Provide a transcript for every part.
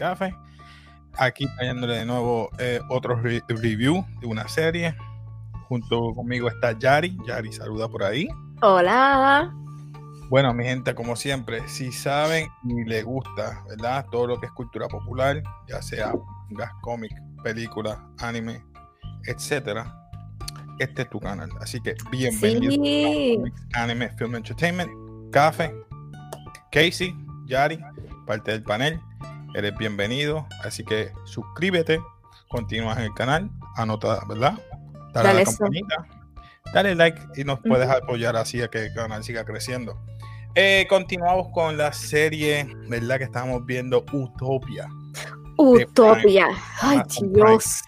café. Aquí trayéndole de nuevo eh, otro review de una serie. Junto conmigo está Yari. Yari, saluda por ahí. Hola. Bueno, mi gente, como siempre, si saben y les gusta, ¿verdad? Todo lo que es cultura popular, ya sea gas, cómic, película, anime, etcétera, este es tu canal. Así que bienvenido a Anime Film Entertainment. Café, Casey, Yari, parte del panel. Eres bienvenido. Así que suscríbete, continúa en el canal, anota, ¿verdad? Dale, a la campanita, dale like y nos puedes apoyar así a que el canal siga creciendo. Eh, continuamos con la serie, ¿verdad? Que estamos viendo Utopia. Utopia. Ay, Dios.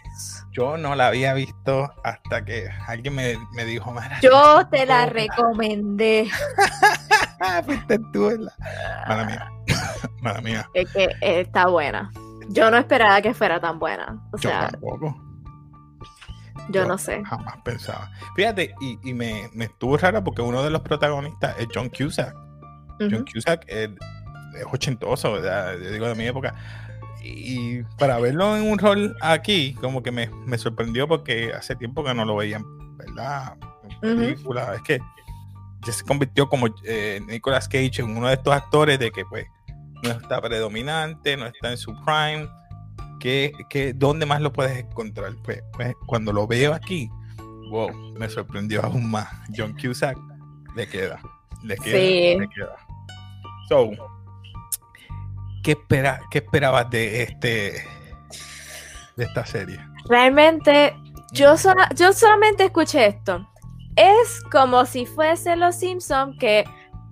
Yo no la había visto hasta que alguien me, me dijo, Yo te la recomendé. Fuiste tú, la... Mala mía. Mala mía. Es que está buena. Yo no esperaba que fuera tan buena. O sea, yo tampoco. Yo, no sé. Jamás pensaba. Fíjate, y, y me, me, estuvo raro porque uno de los protagonistas es John Cusack. John Cusack es, es ochentoso, ¿verdad? yo digo de mi época. Y para verlo en un rol aquí, como que me, me sorprendió porque hace tiempo que no lo veían, ¿verdad? En películas. Es que ya se convirtió como eh, Nicolas Cage en uno de estos actores de que pues no está predominante, no está en su prime. Que, que, ¿Dónde más lo puedes encontrar? Pues, pues, cuando lo veo aquí, wow, me sorprendió aún más. John Cusack le queda, le queda, le queda. So, ¿qué, espera, ¿qué esperabas de este de esta serie? Realmente, yo, yo solamente escuché esto. Es como si fuese Los Simpsons que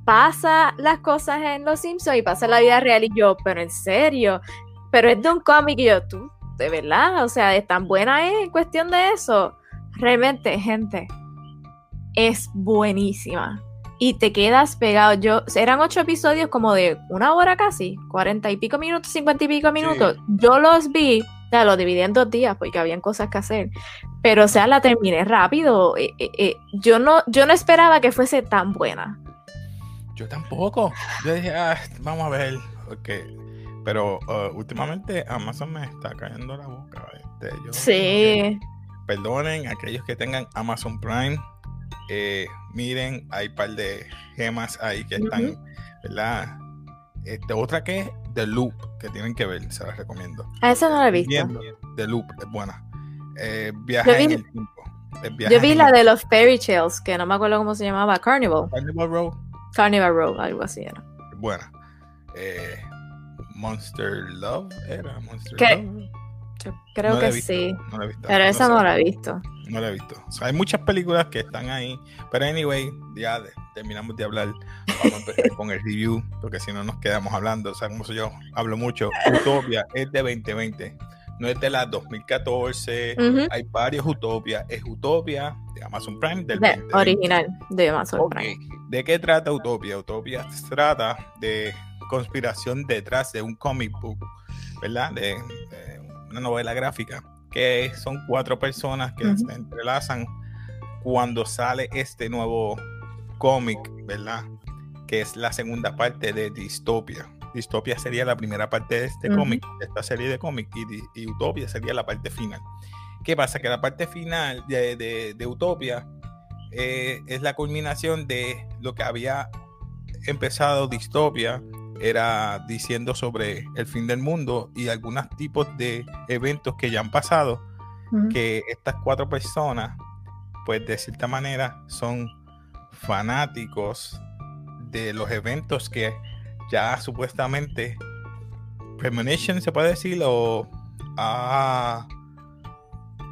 pasa las cosas en Los Simpsons y pasa la vida real y yo, pero en serio, pero es de un cómic y yo, tú, de verdad, o sea, es tan buena es en cuestión de eso. Realmente, gente, es buenísima y te quedas pegado. Yo, eran ocho episodios como de una hora casi, cuarenta y pico minutos, cincuenta y pico minutos. Yo los vi, o sea, los dividí en dos días porque habían cosas que hacer. Pero, o sea, la terminé rápido. Eh, eh, eh, yo, no, yo no esperaba que fuese tan buena. Yo tampoco. Yo dije, ah, vamos a ver. Okay. Pero uh, últimamente Amazon me está cayendo la boca. Este, sí. perdonen aquellos que tengan Amazon Prime eh, miren, hay un par de gemas ahí que están, ¿verdad? Este, otra que The Loop, que tienen que ver, se las recomiendo. A eso no la he visto. The Loop, es buena. Eh, viaje en el tiempo. Yo vi la de los fairy tales, que no me acuerdo cómo se llamaba, Carnival. Carnival Row. Carnival Row, algo así era. Buena. Eh, Monster Love era Monster Love. Creo que sí. pero esa no la he visto no la he visto. hay muchas películas que están ahí. Pero anyway, ya terminamos de hablar. Vamos a empezar con el review, porque si no nos quedamos hablando. O sea, como yo hablo mucho. Utopia es de 2020. No es de la 2014. Hay varios Utopia. Es Utopia de Amazon Prime del original de Amazon Prime. ¿De qué trata Utopia? Utopia trata de conspiración detrás de un comic book, ¿verdad? de una novela gráfica que son cuatro personas que se entrelazan cuando sale este nuevo cómic, ¿verdad? Que es la segunda parte de Distopia. Distopia sería la primera parte de este cómic, de esta serie de cómic, y, Utopia sería la parte final. ¿Qué pasa? Que la parte final de, Utopia eh, es la culminación de lo que había empezado Distopia era diciendo sobre el fin del mundo y algunos tipos de eventos que ya han pasado, que estas cuatro personas, pues de cierta manera, son fanáticos de los eventos que ya supuestamente premonition se puede decir o ah,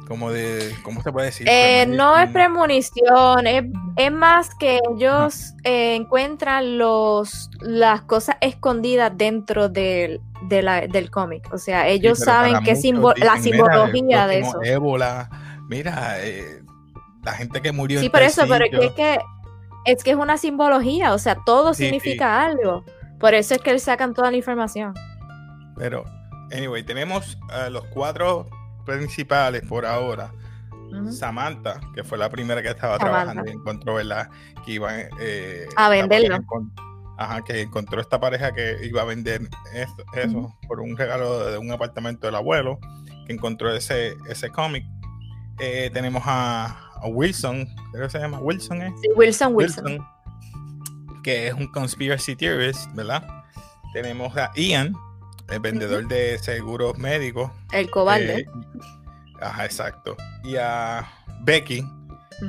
como de, ¿cómo se puede decir? Eh, no es premonición, es, más que ellos eh, encuentran los, las cosas escondidas dentro del, del cómic. O sea, ellos saben que la simbología de eso. Ébola, mira, eh, la gente que murió. Sí, por eso, pero es que, es que es una simbología, o sea, todo significa algo. Por eso es que le sacan toda la información. Pero, anyway, tenemos los cuatro principales por ahora. Samantha, que fue la primera que estaba trabajando y encontró, ¿verdad? Que iban eh, a venderlo. Ajá, que encontró esta pareja que iba a vender eso, por un regalo de un apartamento del abuelo, que encontró ese, ese cómic. Eh, tenemos a, a Wilson, creo que se llama Wilson, ¿eh? Sí, Wilson, Wilson. Wilson, que es un conspiracy theorist, ¿verdad? Tenemos a Ian, el vendedor de seguros médicos. El cobarde. eh, ajá, exacto. Y a Becky,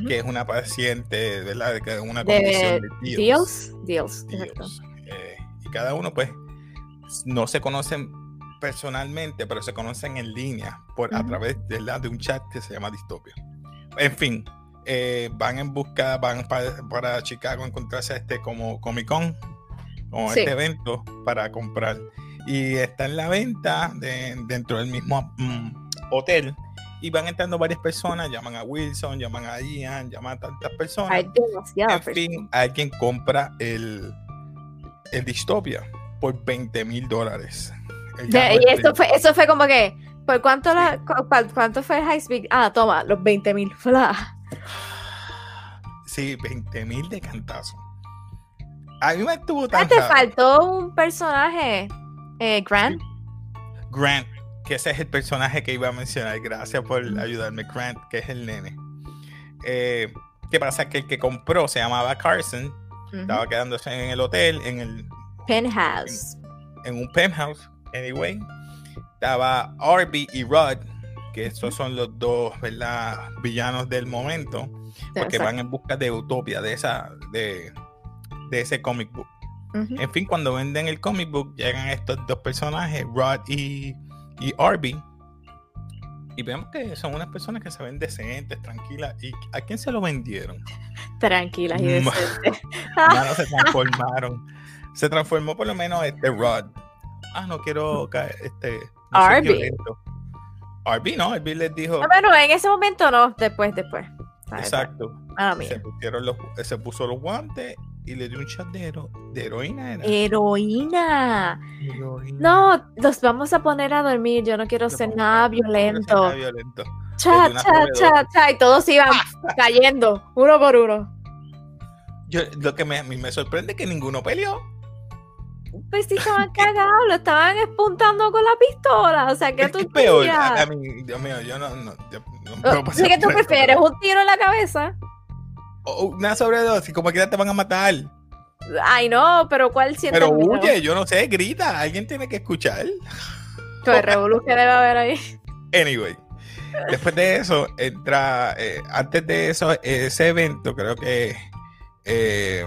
que es una paciente, ¿verdad? De que una De condición de Dios. Dios. Dios, exacto. Eh, y cada uno, pues, no se conocen personalmente, pero se conocen en línea por, a través ¿verdad? de un chat que se llama Distopia. En fin, eh, van en busca, van pa- para Chicago a encontrarse a este como Comic Con, Sí. este evento para comprar. Y está en la venta de- dentro del mismo mm, hotel. Y van entrando varias personas, llaman a Wilson, llaman a Ian, llaman a tantas personas Hay demasiadas en fin, alguien compra el, el Dystopia por 20 mil dólares. Y esto premio. fue, eso fue como que, ¿por cuánto, la, cu- cu- cuánto fue el high speed? Ah, toma, los 20 mil. Sí, 20 mil de cantazo. A mí me estuvo tan Ah, te faltó un personaje, eh, Grant. Grant, que ese es el personaje que iba a mencionar. Gracias por ayudarme, Grant, que es el nene. Eh, ¿Qué pasa? Que el que compró se llamaba Carson. Estaba quedándose en el hotel, en el Penthouse. en un penthouse, anyway. Estaba Arby y Rod, que estos son los dos, ¿verdad? Villanos del momento, porque Exacto. van en busca de utopia, de esa, de, de ese comic book. En fin, cuando venden el comic book, llegan estos dos personajes, Rod y, y Arby. Y vemos que son unas personas que se ven decentes, tranquilas. ¿Y a quién se lo vendieron? Tranquilas y decentes. Mano, se transformaron. Se transformó por lo menos este Rod. Ah, no quiero caer, este. no Arby. Arby no, Arby les dijo. Ah, bueno, en ese momento no, después, después. Exacto. Mía. Se, pusieron los, se puso los guantes y le dio un shot de, hero- de heroína. Era. Heroína. Heroína. No, los vamos a poner a dormir. Yo no quiero Se ser nada no violento. nada violento. Cha, cha, cha, cha. Y todos iban cayendo, uno por uno. Yo, lo que me, a mí me sorprende es que ninguno peleó. Pues sí, estaban cagados, lo estaban espuntando con la pistola. O sea, que Es tú que es peor. querías? A, a mí, Dios mío, yo no. no, yo no ¿Qué tú prefieres? ¿Un tiro en la cabeza? Una sobredosis, como que te van a matar. Ay, no, pero ¿cuál siente Pero huye, yo no sé, grita. Alguien tiene que escuchar. El revolú que debe haber ahí. Anyway, después de eso, entra, eh, antes de eso, ese evento, creo que eh,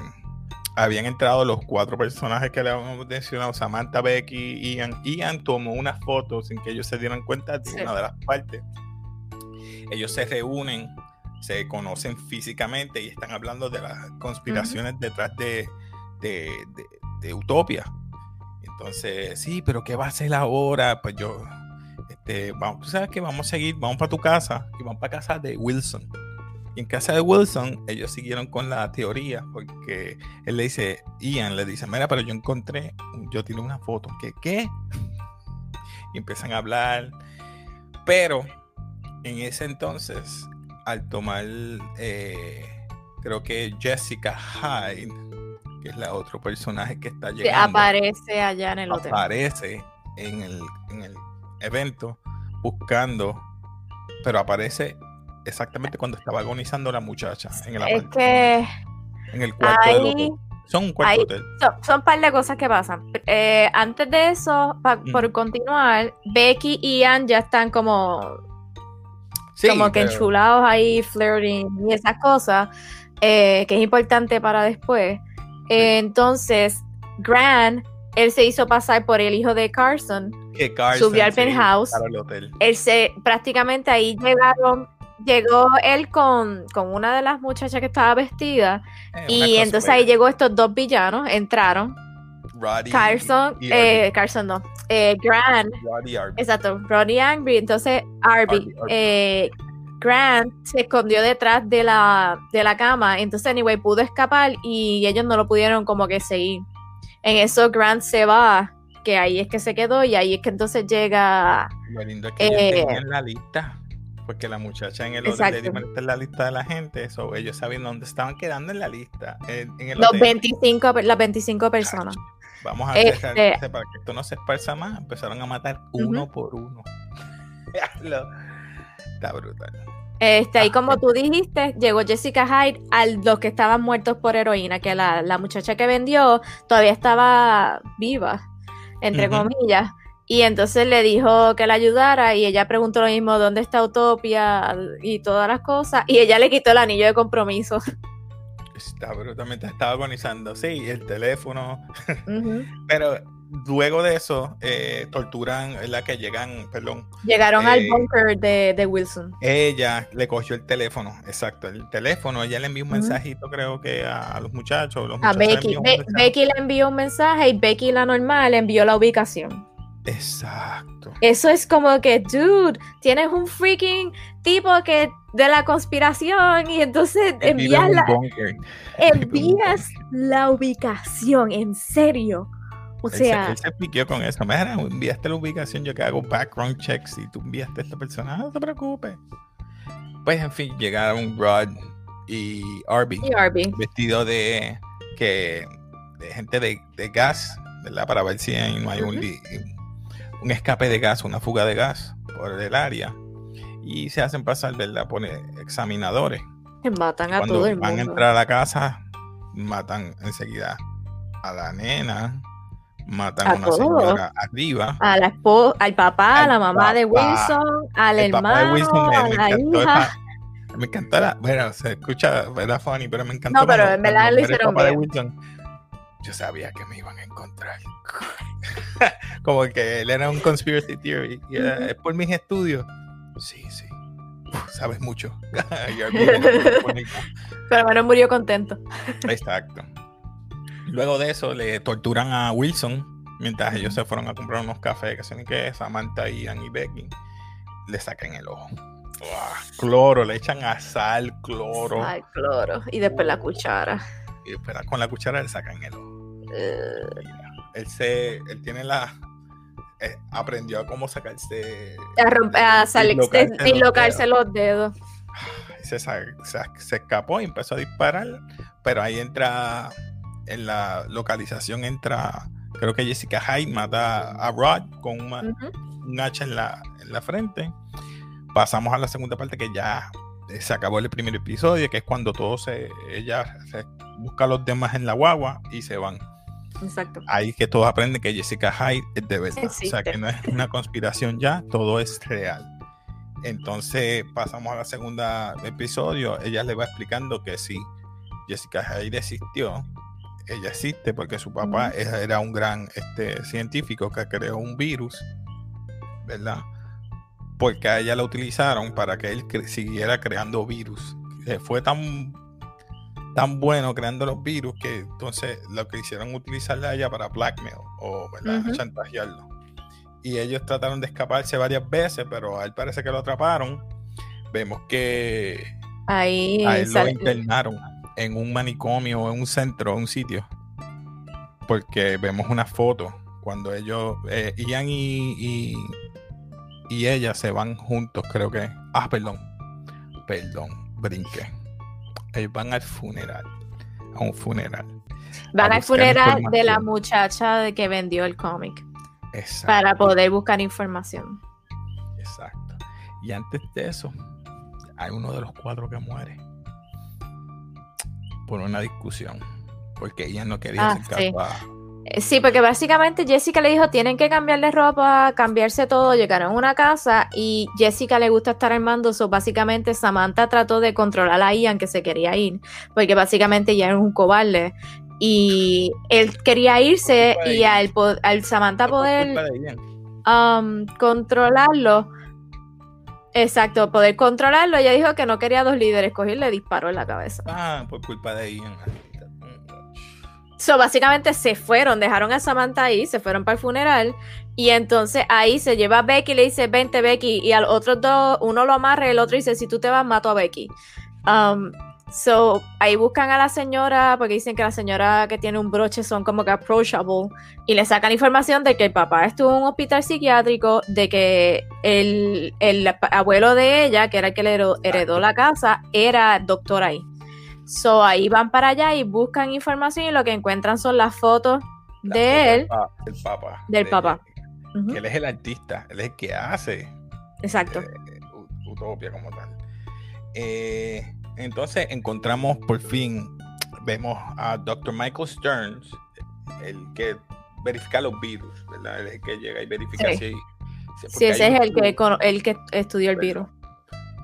habían entrado los cuatro personajes que le habíamos mencionado, Samantha, Becky, Ian. Ian tomó una foto sin que ellos se dieran cuenta de Sí. una de las partes. Ellos se reúnen, se conocen físicamente y están hablando de las conspiraciones detrás de, de, de- de Utopia. Entonces, sí, pero ¿qué va a hacer ahora? Pues yo, este, vamos, tú sabes que vamos a seguir, vamos para tu casa y vamos para casa de Wilson. Y en casa de Wilson, ellos siguieron con la teoría, porque él le dice, Ian le dice, mira, pero yo encontré, yo tiré una foto, ¿qué? ¿Qué? Y empiezan a hablar, pero en ese entonces, al tomar, eh, creo que Jessica Hyde, que es la otro personaje que está Que llegando aparece allá en el hotel. aparece en el, en el evento buscando, pero aparece exactamente cuando estaba agonizando la muchacha en el, Es que en el cuarto del ahí hotel. Son un cuarto ahí- hotel. son, son un par de cosas que pasan. Eh, antes de eso, pa- Mm. por continuar, Becky y Ian ya están como Sí, como que pero- enchulados ahí, flirting y esas cosas, eh, que es importante para después. Eh, entonces, Grant, él se hizo pasar por el hijo de Carson. que Carson, subió al penthouse. hotel. Él se, prácticamente ahí llegaron, llegó él con, con una de las muchachas que estaba vestida. Eh, y entonces ahí llegó estos dos villanos, entraron. Roddy Carson, y eh, Carson no, eh, Grant, Roddy Arby. Exacto, Ronnie Angry. Entonces, Arby, Arby, Arby. eh, Grant se escondió detrás de la, de la cama. Entonces, anyway, pudo escapar y ellos no lo pudieron como que seguir. En eso, Grant se va, que ahí es que se quedó y ahí es que entonces llega. Lo lindo es que eh, tenían la lista. Porque la muchacha en el hotel le dio la lista de la gente, eso ellos sabían dónde estaban quedando en la lista. En, el Los 25, las 25 personas. Vamos a este... para que esto no se esparza más. Empezaron a matar uno por uno. Está brutal. Este, y como tú dijiste, llegó Jessica Hyde a los que estaban muertos por heroína, que la, la muchacha que vendió todavía estaba viva, entre comillas. Y entonces le dijo que la ayudara y ella preguntó lo mismo, ¿dónde está Utopia? Y todas las cosas. Y ella le quitó el anillo de compromiso. Está brutalmente, estaba agonizando. Sí, el teléfono. Pero luego de eso, eh, torturan, la que llegan, perdón. Llegaron al eh, bunker de, Wilson. Ella le cogió el teléfono, exacto, el teléfono. Ella le envió un mensajito, creo que a, los muchachos. a Becky. Becky le envió un mensaje y Becky, la normal, le envió la ubicación. Exacto. Eso es como que, dude, tienes un freaking tipo que de la conspiración y entonces envías la, envías la ubicación, en serio. O sea, él se, piqueó con eso. Mira, enviaste la ubicación, yo que hago background checks y tú enviaste a esta persona, no te preocupes. Pues en fin, llegaron Rod y Arby, y vestido de que de gente de, de, gas, ¿verdad? Para ver si no hay un, un escape de gas, una fuga de gas por el área. Y se hacen pasar, ¿verdad? Por examinadores. Matan a todo el mundo. Van a entrar a la casa, matan enseguida a la nena, matan a, una señora arriba. A la al papá, a la mamá de Wilson, al hermano, de Wilson, me, a la hija. me encantó la, bueno, se escucha, ¿verdad, Fanny? Pero me encantó. No, pero en verdad lo hicieron bien. Wilson, yo sabía que me iban a encontrar. Como que él era un conspiracy theory. Y es por mis estudios. Sí, sí. sabes mucho. pero bueno, murió contento. Exacto. Luego de eso le torturan a Wilson mientras ellos se fueron a comprar unos cafés que son que Samantha, Ian y Becky. Le sacan el ojo. cloro, le echan a sal, cloro. Sal, cloro. Y después la cuchara. Y después con la cuchara le sacan el ojo. Eh. Él se, él tiene la, eh, aprendió a cómo sacarse. A romper, a locarse los dedos. Se, se, escapó y empezó a disparar, pero ahí entra en la localización entra, creo que Jessica Hyde mata a Rod con un hacha en la, en la frente. Pasamos a la segunda parte que ya eh, se acabó el primer episodio, que es cuando todos se, ella se busca a los demás en la guagua y se van. Exacto. Ahí que todos aprenden que Jessica Hyde es de verdad. O sea, que no es una conspiración ya, todo es real. Entonces pasamos a la segunda episodio. Ella le va explicando que sí, Jessica Hyde existió, ella existe porque su papá era un gran este, científico que creó un virus, ¿verdad? Porque a ella la utilizaron para que él siguiera creando virus. Eh, fue tan, tan bueno creando los virus que entonces lo que hicieron utilizarla a ella para blackmail o ¿verdad? chantajearlo. Y ellos trataron de escaparse varias veces, pero a él parece que lo atraparon. Vemos que ahí a él lo internaron en un manicomio, en un centro, en un sitio. Porque vemos una foto cuando ellos, eh, Ian y, y, ella se van juntos, creo que. Ah, perdón. Perdón, brinqué. Ellos van al funeral. A un funeral. Van al funeral de la muchacha de que vendió el cómic. Para poder buscar información. Exacto. Y antes de eso, hay uno de los cuatro que muere por una discusión, porque ella no quería ah, sí. Sí, porque básicamente Jessica le dijo, tienen que cambiarle ropa, cambiarse todo, llegaron a una casa y Jessica le gusta estar armando, so básicamente Samantha trató de controlar a Ian que se quería ir, porque básicamente ya era un cobarde y él quería irse y al, al Samantha poder um, controlarlo, Exacto, poder controlarlo. Ella dijo que no quería dos líderes, cogió y le disparó en la cabeza. Ah, por culpa de ella. So, básicamente se fueron, dejaron a Samantha ahí, se fueron para el funeral. Y entonces ahí se lleva a Becky y le dice, vente Becky. Y al otro dos, uno lo amarra y el otro dice, si tú te vas, mato a Becky. Um, ahí buscan a la señora porque dicen que la señora que tiene un broche son como que approachable y le sacan información de que el papá estuvo en un hospital psiquiátrico, de que el, el abuelo de ella, que era el que le heredó la casa, era doctor ahí. So, ahí van para allá y buscan información y lo que encuentran son las fotos La de foto él, Del papá. del de- papá. que él es el artista, él es el que hace Exacto. eh, Utopia como tal. Eh, entonces encontramos por fin, vemos a Dr. Michael Stearns, el que verifica los virus, ¿verdad? Él es el que llega y verifica Sí. si... si- Sí, ese es un el que, el que estudió el virus.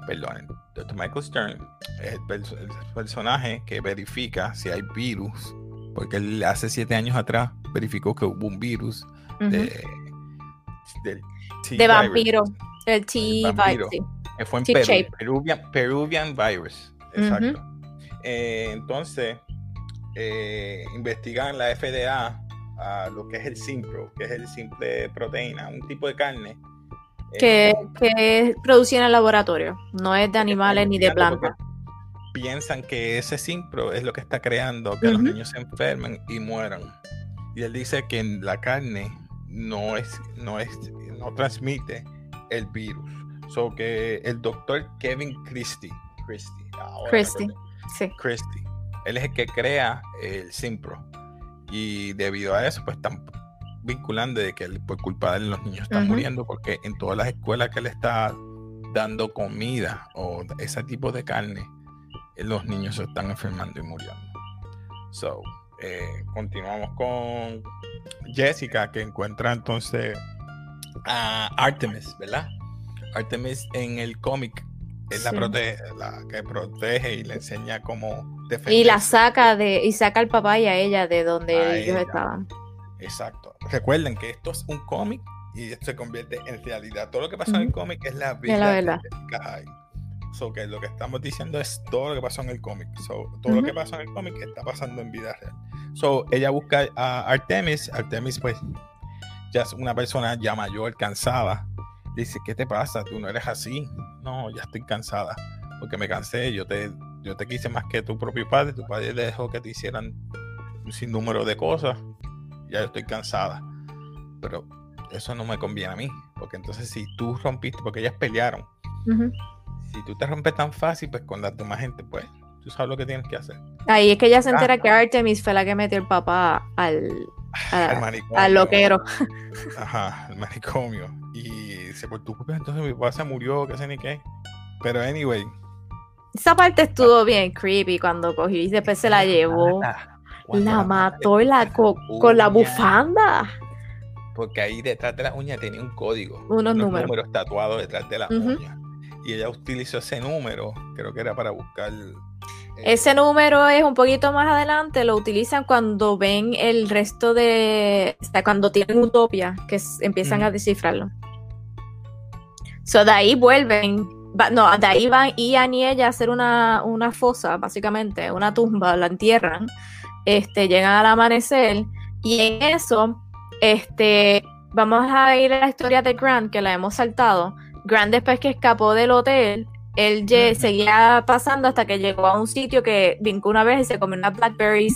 Perdonen, Dr. Michael Stern es el, perso- el personaje que verifica si hay virus, porque él hace siete años atrás verificó que hubo un virus de, del T De vampiro. El T El vampiro. sí. Fue en Perú. Peruvian, Peruvian virus. Exacto. Eh, entonces, eh, investigan la FDA a lo que es el Simpro, que es el simple proteína, un tipo de carne. Eh, Que, que es producido en el laboratorio. No es de animales ni de plantas. Piensan que ese Simpro es lo que está creando que los niños se enfermen y mueran. Y él dice que la carne no es, no es, no transmite el virus. So que el doctor Kevin Christie, Christie, ahora me Christie. acordé. Sí. Christie. Él es el que crea el Simpro. Y debido a eso, pues están vinculando de que él, por culpa de él los niños están muriendo porque en todas las escuelas que le está dando comida o ese tipo de carne, eh, los niños se están enfermando y muriendo. So, eh, continuamos con Jessica que encuentra entonces a Artemis, ¿verdad? Artemis en el cómic es la, Sí. prote- la que protege y le enseña cómo defenderse. Y la saca de, y saca al papá y a ella de donde A ellos ella. estaban. Exacto. Recuerden que esto es un cómic y esto se convierte en realidad. Todo lo que pasó en el cómic es la la vida verdad. Hyde. So que lo que estamos diciendo es todo lo que pasó en el cómic. So, todo lo que pasó en el cómic está pasando en vida real. So, ella busca a Artemis. Artemis, pues, ya es una persona ya mayor, cansada. Dice, ¿qué te pasa? Tú no eres así. No, ya estoy cansada. Porque me cansé. Yo te, yo te quise más que tu propio padre. Tu padre le dejó que te hicieran un sinnúmero de cosas. Ya yo estoy cansada. Pero eso no me conviene a mí. Porque entonces si tú rompiste, porque ellas pelearon. Si tú te rompes tan fácil, pues con la demás gente, pues tú sabes lo que tienes que hacer. Ahí es que ella se Ah. entera que Artemis fue la que metió el papá al, al manicomio. al loquero. Ajá, al manicomio. Y se por tu culpa, entonces mi papá se murió, qué sé ni qué. Pero anyway. Esa parte estuvo bien creepy cuando cogió y después se la llevó. La mató y la co- con la bufanda. Porque ahí detrás de la uña tenía un código. Unos números. tatuados detrás de la uña. Y ella utilizó ese número, creo que era para buscar. eh, Ese número es un poquito más adelante, lo utilizan cuando ven el resto de. O sea, cuando tienen utopia, que empiezan a descifrarlo. So, de ahí vuelven. no, de ahí van Ian y ella a hacer una, una fosa, básicamente, una tumba, la entierran. Este, llegan al amanecer. Y en eso, este, vamos a ir a la historia de Grant, que la hemos saltado. Grant, después que escapó del hotel, él seguía pasando hasta que llegó a un sitio que brincó una vez y se comió unas blackberries.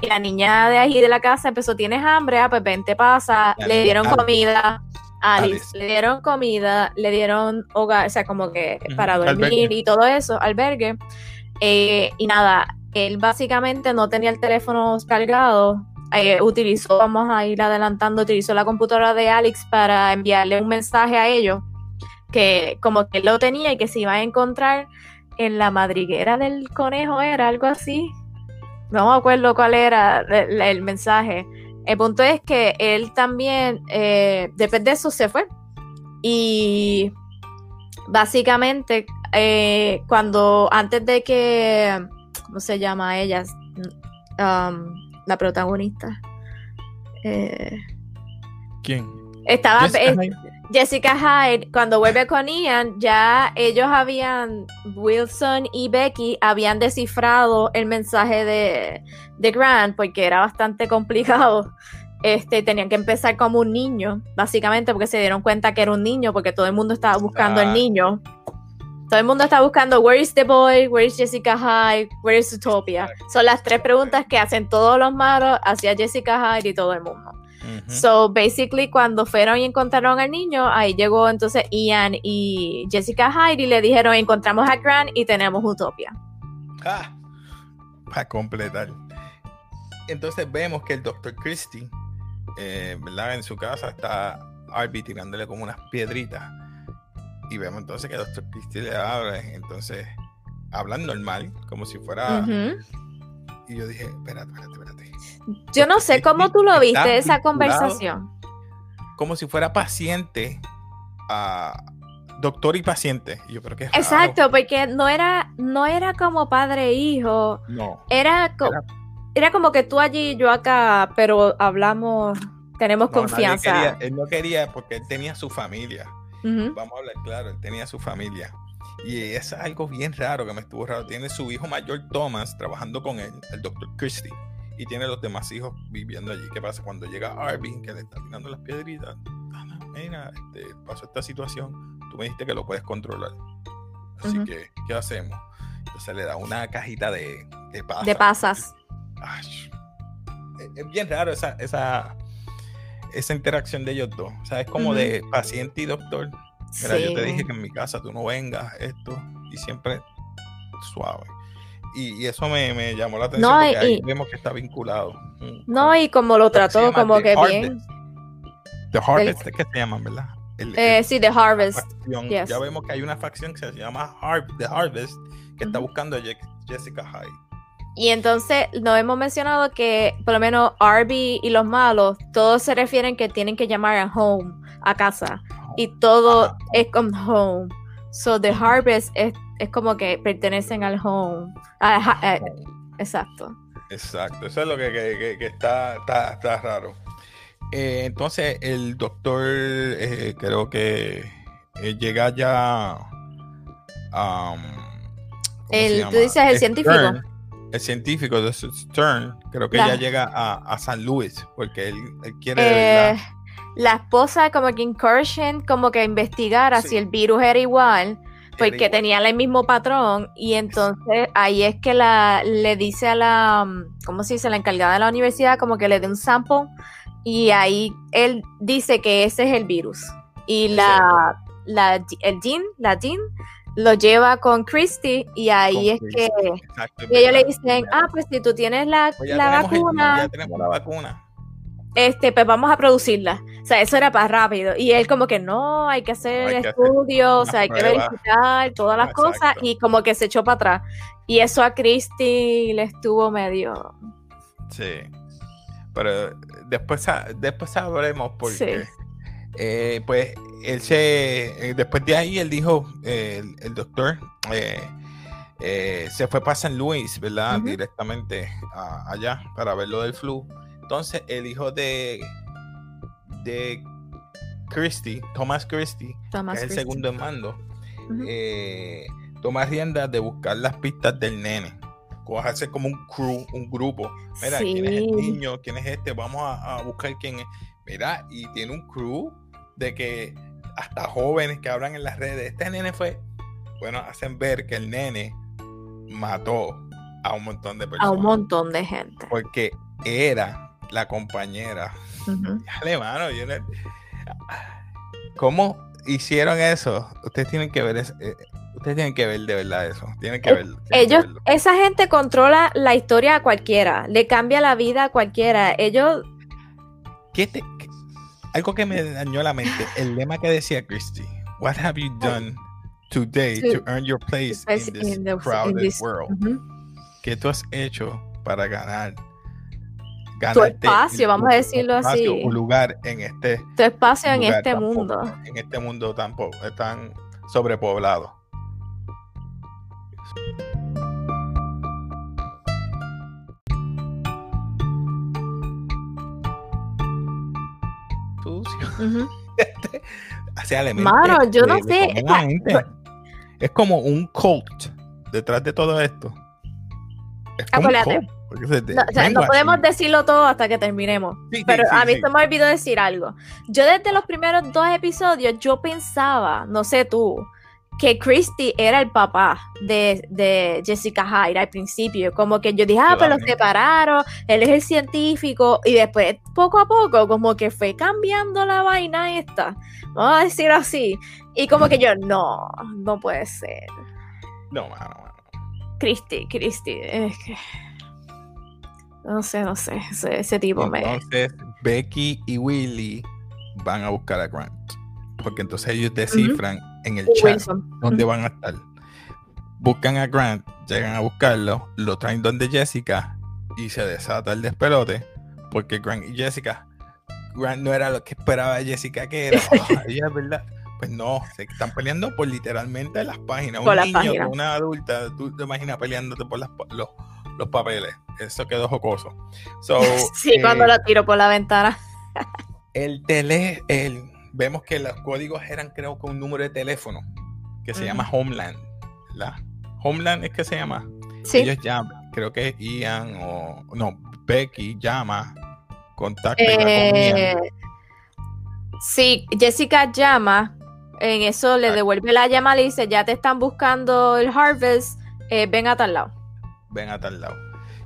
Y la niña de ahí de la casa empezó, ¿tienes hambre? Ah, pues vente, pasa. La le dieron Alice. comida. Alice. Alice. Le dieron comida, le dieron hogar, o sea, como que para dormir albergue. y todo eso, albergue. Eh, y nada, él básicamente no tenía el teléfono cargado. eh, utilizó, vamos a ir adelantando, utilizó la computadora de Alex para enviarle un mensaje a ellos que como que él lo tenía y que se iba a encontrar en la madriguera del conejo, era algo así. No me acuerdo cuál era el, mensaje. El punto es que él también, eh, después de eso, se fue. Y básicamente, eh, cuando antes de que, ¿cómo se llama ella? Um, la protagonista. Eh, ¿Quién? estaba Jessica es- Hyde. Jessica Hyde, cuando vuelve con Ian, ya ellos habían, Wilson y Becky habían descifrado el mensaje de, de Grant porque era bastante complicado. Este, tenían que empezar como un niño, básicamente, porque se dieron cuenta que era un niño, porque todo el mundo estaba buscando al Ah. niño. Todo el mundo está buscando Where is the boy? Where is Jessica Hyde? Where is Utopia? Son las tres preguntas que hacen todos los malos hacia Jessica Hyde y todo el mundo. So basically cuando fueron y encontraron al niño, ahí llegó entonces Ian y Jessica Hyde y le dijeron encontramos a Grant y tenemos Utopia. Ah, para completar. Entonces vemos que el Dr. Christie, eh, ¿verdad? En su casa está Arby tirándole como unas piedritas. Y vemos entonces que Dr. Christie le habla. Entonces hablan normal, como si fuera. Ujú. Y yo dije, espérate, espérate, espérate. Yo no sé cómo tú lo viste esa conversación. Como si fuera paciente a doctor y paciente. Yo creo que es raro. Exacto, porque no era, no era como padre e hijo, No. era, co- Era- era como que tú allí y yo acá, pero hablamos, tenemos no, confianza. quería- él no quería porque él tenía su familia. Vamos a hablar claro, él tenía su familia. Y es algo bien raro que me estuvo raro. Tiene su hijo mayor Thomas trabajando con él, el doctor Christie. Y tiene los demás hijos viviendo allí. ¿Qué pasa cuando llega Arvin, que le está tirando las piedritas? "Ah, Mira, este, pasó esta situación. Tú me dijiste que lo puedes controlar. Así que, ¿qué hacemos? Entonces le da una cajita de, de pasas. De pasas. Ay, es bien raro esa, esa, esa interacción de ellos dos. O sea, es como de paciente y doctor. Mira, yo te dije que en mi casa tú no vengas, esto, y siempre suave. Y, y eso me, me llamó la atención No, porque ahí y- vemos que está vinculado. No, y como lo trató, como que bien. The Harvest, es que se llaman, ¿verdad? El- Eh, el- sí, The Harvest. yes. Ya vemos que hay una facción que se llama Har- The Harvest que está buscando a Je- Jessica Hyde. Y entonces nos hemos mencionado que por lo menos Arby y los malos, todos se refieren que tienen que llamar a home, a casa. Y todo Ajá. es con home. So the harvest es, es como que pertenecen al home. Ah, exacto. Exacto, eso es lo que, que- que- está, está, está raro. Eh, entonces, el doctor, eh, creo que eh, llega ya. am, ¿cómo se El- llama? tú dices el científico. El científico de Stern, creo que La- ya llega a, a San Luis, porque él, él quiere. Eh, la esposa como que incursion, como que investigara Sí. si el virus era igual, porque igual. tenía el mismo patrón y entonces ahí es que la le dice a la, ¿cómo se dice? La encargada de la universidad como que le dé un sample y ahí él dice que ese es el virus y la, la el Jean, la Jean lo lleva con Christy y ahí es que exacto, y ellos le dicen, ah, pues si tú tienes la, Pues ya la el- vacuna, ya tenemos la vacuna. este, pues vamos a producirla. O sea, eso era para rápido. Y él como que no, hay que hacer Hay que hacer estudios, o sea, hay que verificar todas las Exacto. cosas y como que se echó para atrás. Y eso a Christy le estuvo medio... Sí. Pero después, después sabremos por Sí. qué. Eh, pues él se. eh, después de ahí, él dijo, eh, el, el doctor, eh, se fue para San Luis, ¿verdad? Directamente a- allá para ver lo del flu. Entonces, el hijo de. de Christie, Thomas Christie, Thomas que es el segundo en mando, toma rienda de buscar las pistas del nene. Cogerse como un crew, un grupo. Mira, ¿quién es el niño? ¿Quién es este? Vamos a, a buscar quién es. Mira, y tiene un crew de que hasta jóvenes que hablan en las redes. Este nene fue. Bueno, hacen ver que el nene mató a un montón de A personas. un montón de gente. Porque era la compañera. Ujú. Dale, mano, yo no- ¿Cómo hicieron eso? Ustedes tienen que ver eh, ustedes tienen que ver de verdad eso. Tienen que Eh, que Ellos, esa gente controla la historia a cualquiera, le cambia la vida a cualquiera. Ellos, ¿Qué te- algo que me dañó la mente. El lema que decía Christy. What have you done today to, To- earn your place in this in the- in crowded this- world? ¿Qué tú has hecho para ganar? Tu espacio, vamos a decirlo espacio, así. Un lugar en este tu espacio en este tan mundo. En este mundo tan, tan sobrepoblado. Sucio. Ujú. Hacia elementos Mano, yo no de- sé, la gente. Es como un cult detrás de todo esto. Es como un Acuérdate. cult, porque se- No, o sea, no vengo podemos decirlo todo hasta que terminemos. Sí, Pero sí, a mí se me olvidó decir algo. Yo desde los primeros dos episodios, yo pensaba, no sé tú, que Christy era el papá de, de, Jessica Hyde al principio. Como que yo dije, ah, pero los separaron, él es el científico. Y después, poco a poco, como que fue cambiando la vaina esta. Vamos a decirlo así. Y como que yo, no, no puede ser. No, mano, mano. Christy, Christy, es que. No sé, no sé. Ese, tipo me. Entonces, Becky y Willy van a buscar a Grant. Porque entonces ellos descifran en el chat dónde van a estar. Buscan a Grant, llegan a buscarlo, lo traen donde Jessica y se desata el despelote. Porque Grant y Jessica, Grant no era lo que esperaba Jessica que era. ella verdad. Pues no, se están peleando por literalmente las páginas. Un niño una adulta, tú te imaginas peleándote por las, los, los papeles. Eso quedó jocoso. sí, cuando eh, la tiro por la ventana. el tele, el, vemos que los códigos eran creo que un número de teléfono que se llama Homeland. ¿la? Homeland es que se llama. Sí. Ellos llaman, creo que Ian o no, Becky llama, contacta eh, Sí, Jessica llama, en eso le devuelve la llamada y dice, ya te están buscando el Harvest, eh, ven a tal lado. Ven a tal lado.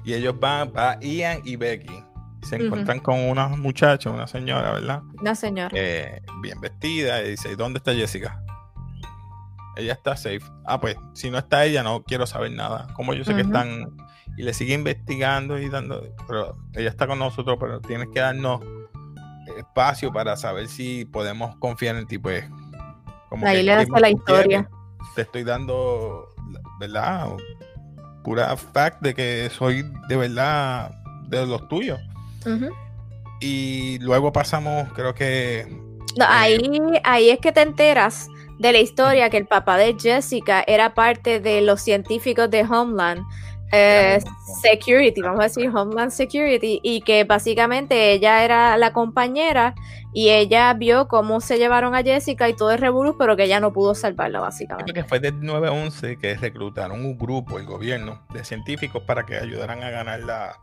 Y ellos van, va Ian y Becky se encuentran con una muchacha, una señora, ¿verdad? Una señora. Eh, bien vestida y dice, ¿dónde está Jessica? Ella está safe. Ah, pues, si no está ella, no quiero saber nada. Como yo sé que están... Y le sigue investigando y dando... Pero ella está con nosotros, pero tienes que darnos espacio para saber si podemos confiar en ti, pues. Como Ahí le hace la historia. Te estoy dando, ¿verdad? Pura fact de que soy de verdad de los tuyos. Y luego pasamos, creo que... ahí, eh, ahí es que te enteras de la historia que el papá de Jessica era parte de los científicos de Homeland. Eh, security, vamos a decir Homeland Security, y que básicamente ella era la compañera y ella vio cómo se llevaron a Jessica y todo el revolú, pero que ella no pudo salvarla, básicamente. que fue del 911 que reclutaron un grupo, el gobierno, de científicos para que ayudaran a ganar la,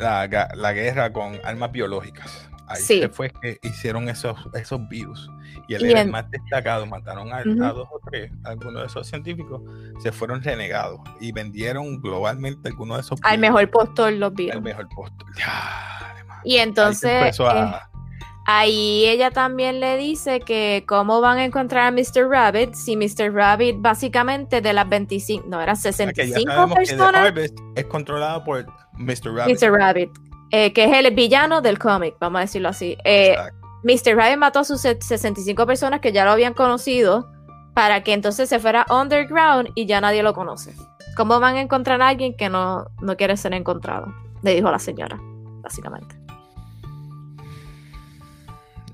la, guerra con armas biológicas. Ahí fue que hicieron esos, esos virus. Y él era el más destacado. Mataron a, dos o tres. Algunos de esos científicos se fueron renegados y vendieron globalmente algunos de esos. Al mejor postor los virus. Al mejor postor. y entonces. Eh, ahí ella también le dice que cómo van a encontrar a Mr. Rabbit si Mr. Rabbit básicamente de las 25, no, eran 65 personas. es controlado por Mr. Rabbit. Mr. Rabbit, eh, que es el villano del cómic, vamos a decirlo así. Eh, Mr. Rabbit mató a sus 65 personas que ya lo habían conocido para que entonces se fuera underground y ya nadie lo conoce. ¿Cómo van a encontrar a alguien que no, no quiere ser encontrado? Le dijo la señora, básicamente.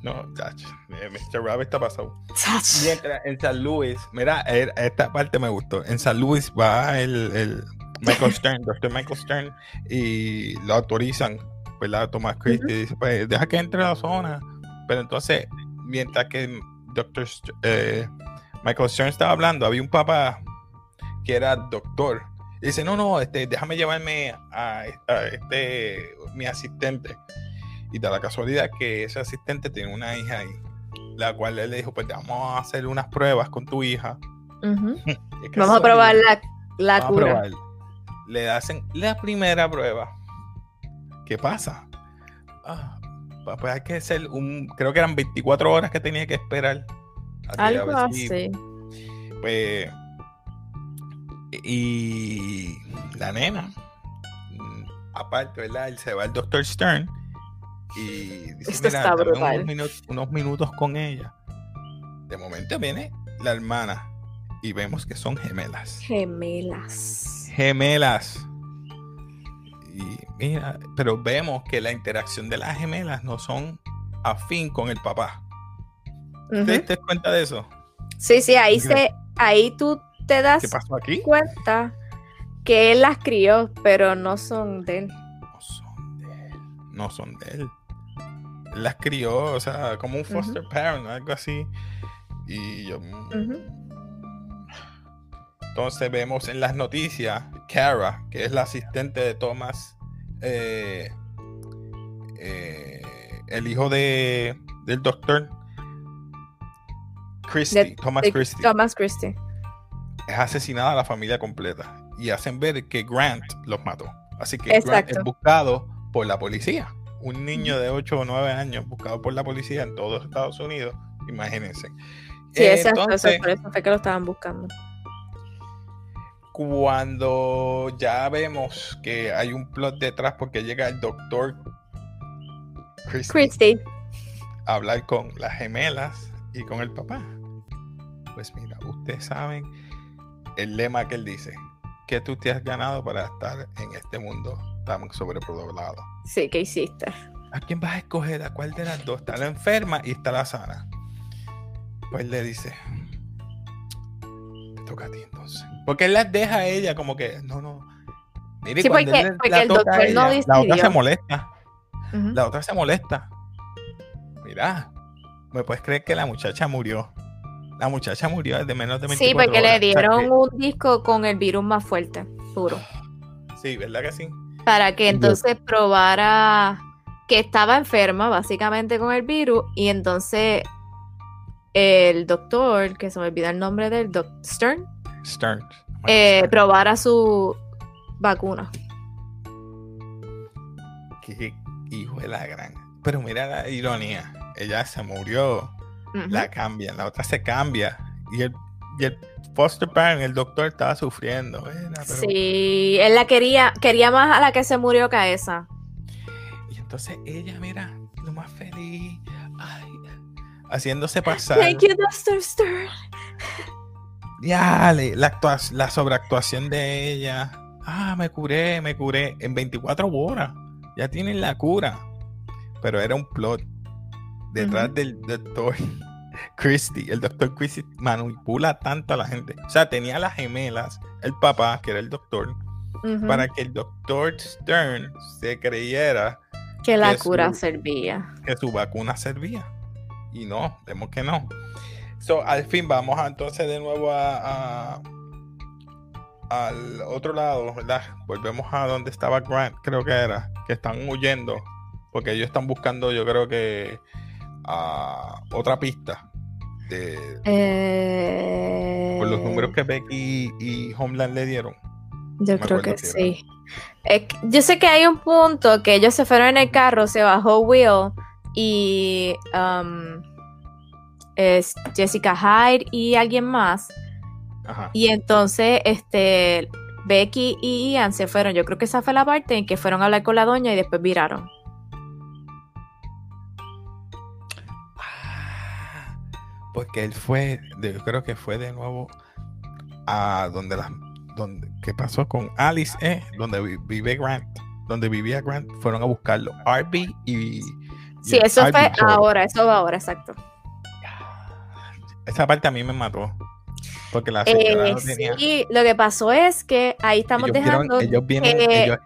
No, eh, Mr. Rabbit está pasado. Mientras en San Luis, mira, esta parte me gustó. En San Luis va el Michael Stern, Dr. Michael Stern, y lo autorizan, ¿verdad? Thomas Christie dice, pues deja que entre a la zona. Pero entonces, mientras que Dr. Eh, Michael Stern estaba hablando, había un papá que era doctor. Y dice, no, no, este, déjame llevarme a, este, mi asistente. Y da la casualidad que ese asistente tiene una hija ahí, la cual él le dijo, pues vamos a hacer unas pruebas con tu hija. vamos a probar la, la cura le hacen la primera prueba. ¿Qué pasa? Ah, pues hay que hacer un, creo que eran 24 horas que tenía que esperar. Algo así. pues, y la nena, aparte, ¿verdad? Él se va al Dr. Stern y dice, mira, unos, minutos, unos minutos con ella. De momento viene la hermana y vemos que son gemelas. Gemelas gemelas. Y mira, pero vemos que la interacción de las gemelas no son afín con el papá. ¿Te das cuenta de eso? Sí, sí, ahí se, ahí tú te das cuenta que él las crió, pero no son de él. No son de él. las crió, o sea, como un foster parent, algo así. Y yo. Entonces vemos en las noticias Kara, que es la asistente de Thomas, eh, eh, el hijo de, del doctor Christie, Thomas Christie. Thomas Christie. es asesinada la familia completa y hacen ver que Grant los mató. Así que Grant es buscado por la policía. Un niño de 8 o 9 años buscado por la policía en todos Estados Unidos, imagínense. Sí, Entonces, por eso fue que lo estaban buscando. Cuando ya vemos que hay un plot detrás porque llega el doctor Christie, a hablar con las gemelas y con el papá. Pues mira, ustedes saben el lema que él dice, que tú te has ganado para estar en este mundo tan sobrepoblado. Sí, ¿qué hiciste? ¿A quién vas a escoger? ¿A cuál de las dos? Está la enferma y está la sana. Pues le dice, me toca a ti entonces. Porque él las deja a ella como que, no, no. Mire, sí, porque, el doctor no dice. La otra se molesta. La otra se molesta. Mira, ¿me puedes creer que la muchacha murió? La muchacha murió de menos de 24 Sí, porque le dieron un disco con el virus más fuerte, puro. Sí, ¿verdad que sí? Para que entonces probara que estaba enferma, básicamente, con el virus, y entonces el doctor, que se me olvida el nombre del doctor Stern, Stern. Eh, probara su vacuna. Qué hijo de la gran. Pero mira la ironía. Ella se murió la cambian, la otra se cambia. Y el, y el foster parent, el doctor, estaba sufriendo. Sí, él la quería, quería más a la que se murió que a esa. Y entonces ella, mira, lo más feliz, haciéndose pasar. Thank you, Dr. Stern. Ya, la, la sobreactuación de ella. Ah, me curé, me curé. En 24 horas. Ya tienen la cura. Pero era un plot detrás del doctor Christie. El doctor Christie manipula tanto a la gente. O sea, tenía las gemelas, el papá, que era el doctor, para que el doctor Stern se creyera que la cura servía. Que su vacuna servía. Y no, vemos que no. So, al fin vamos entonces de nuevo a, al otro lado, ¿verdad? Volvemos a donde estaba Grant, creo que era, que están huyendo, porque ellos están buscando, yo creo que otra pista de por los números que Becky y Homeland le dieron. Yo creo que sí. yo sé que hay un punto que ellos se fueron en el carro, se bajó Will y um, es Jessica Hyde y alguien más. Y entonces, este, Becky y Ian se fueron. Yo creo que esa fue la parte en que fueron a hablar con la doña y después viraron. Porque él fue, yo creo que fue de nuevo a donde la, donde, ¿qué pasó con Alice? Eh, donde vive Grant, donde vivía Grant, fueron a buscarlo, Arby y... sí, eso fue ahora, eso va ahora, exacto. Esa parte a mí me mató. Porque la eh, no tenía... Sí, lo que pasó es que ahí estamos dejando. ellos vienen, ellos,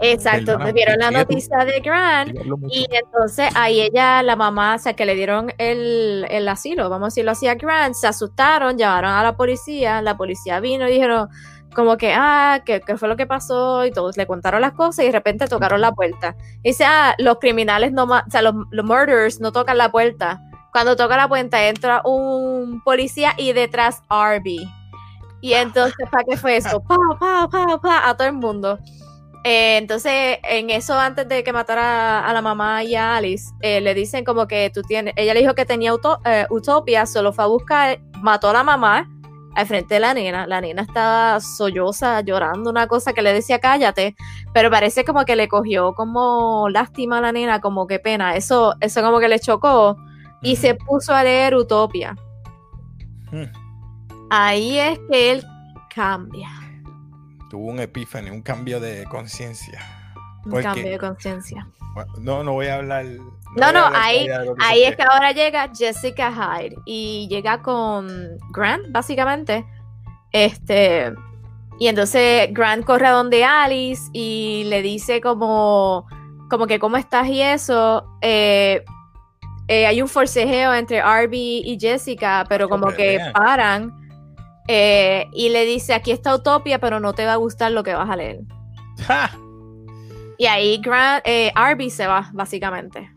Exacto, me vieron la noticia de Grant y entonces ahí ella, la mamá, o sea, que le dieron el, el asilo, vamos a decirlo así a Grant, se asustaron, llamaron a la policía, la policía vino y dijeron como que, ah, ¿qué, fue lo que pasó? Y todos le contaron las cosas y de repente tocaron la puerta. Y dice, ah, los criminales no, o sea, los, los murderers no tocan la puerta. Cuando toca la puerta entra un policía y detrás Arby y entonces, ¿para qué fue eso? Pa, pa, pa, pa, a todo el mundo. Eh, entonces, en eso, antes de que matara a la mamá y a Alice, eh, le dicen como que tú tienes. Ella le dijo que tenía eh, utopia, solo fue a buscar, mató a la mamá al frente de la nena. La nena estaba solloza, llorando, una cosa que le decía cállate, pero parece como que le cogió como lástima a la nena, como que pena. Eso, eso como que le chocó y se puso a leer Utopia. Hmm. Ahí es que él cambia. Tuvo un epifanía, un cambio de conciencia. Un cambio de conciencia. No, no voy a hablar. No, no, ahí, ahí es que ahora llega Jessica Hyde y llega con Grant, básicamente. Este. Y entonces Grant corre a donde Alice y le dice como, como que cómo estás y eso. Eh, eh, hay un forcejeo entre Arby y Jessica, pero como que paran eh, y le dice, aquí está Utopia, pero no te va a gustar lo que vas a leer. Y ahí Grant, eh, Arby se va, básicamente.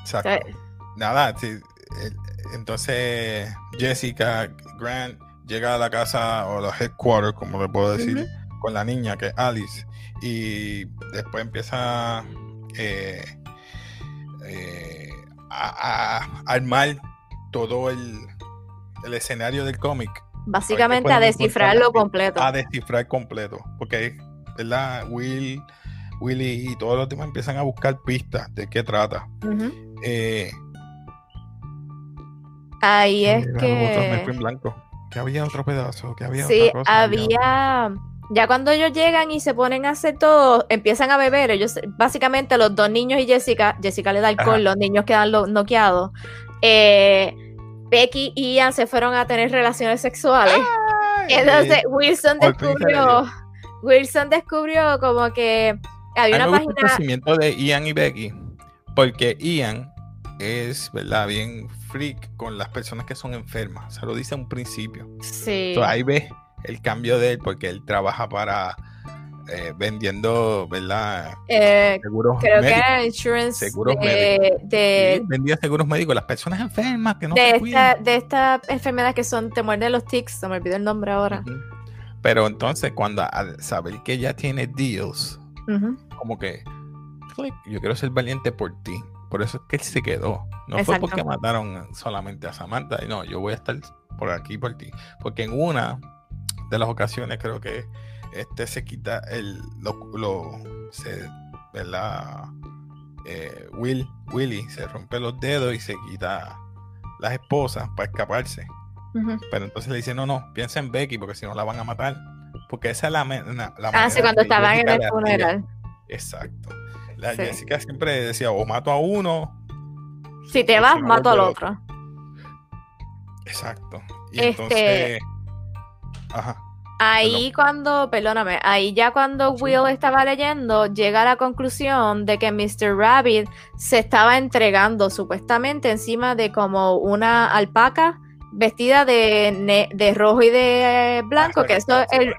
Exacto. Nada, entonces Jessica Grant llega a la casa o los headquarters, como le puedo decir, con la niña que es Alice. Y después empieza eh, eh, a, armar todo el, el escenario del cómic. Básicamente a descifrarlo completo. A descifrar completo. Porque, ¿verdad? Will, Willy y todos los demás empiezan a buscar pistas de qué trata. Eh, Ahí es que. Me en blanco. Que había otro pedazo, que había sí, había... Ya cuando ellos llegan y se ponen a hacer todo, empiezan a beber. Ellos, básicamente, los dos niños y Jessica, Jessica le da alcohol, los niños quedan noqueados. Eh, Becky y Ian se fueron a tener relaciones sexuales. Entonces Wilson descubrió, Wilson descubrió como que había una página. El conocimiento de Ian y Becky, porque Ian es, ¿verdad? Bien freak con las personas que son enfermas. Se lo dice a un principio. Sí. ahí ves el cambio de él, porque él trabaja para eh, vendiendo, ¿verdad? Eh, seguros creo que era insurance seguros de, médicos. vendía seguros médicos. Las personas enfermas que no de esta, De estas enfermedades que son, te muerden los tics, se me olvidó el nombre ahora. Pero entonces, cuando al saber que ya tiene deals, como que yo quiero ser valiente por ti. Por eso es que él se quedó. No fue porque mataron solamente a Samantha. No, yo voy a estar por aquí por ti. Porque en una de las ocasiones creo que este se quita el lo, se ¿verdad? Eh, Will Willy se rompe los dedos y se quita las esposas para escaparse. Pero entonces le dice no no piensa en Becky porque si no la van a matar porque esa es la, la, ah sí cuando estaban en el funeral. Exacto. La Jessica siempre decía o mato a uno si te vas mato al otro. exacto. Y este... entonces ajá Ahí cuando, perdóname, ahí ya cuando Will estaba leyendo, llega a la conclusión de que Mr. Rabbit se estaba entregando supuestamente encima de como una alpaca vestida de, de rojo y de blanco, que eso es el...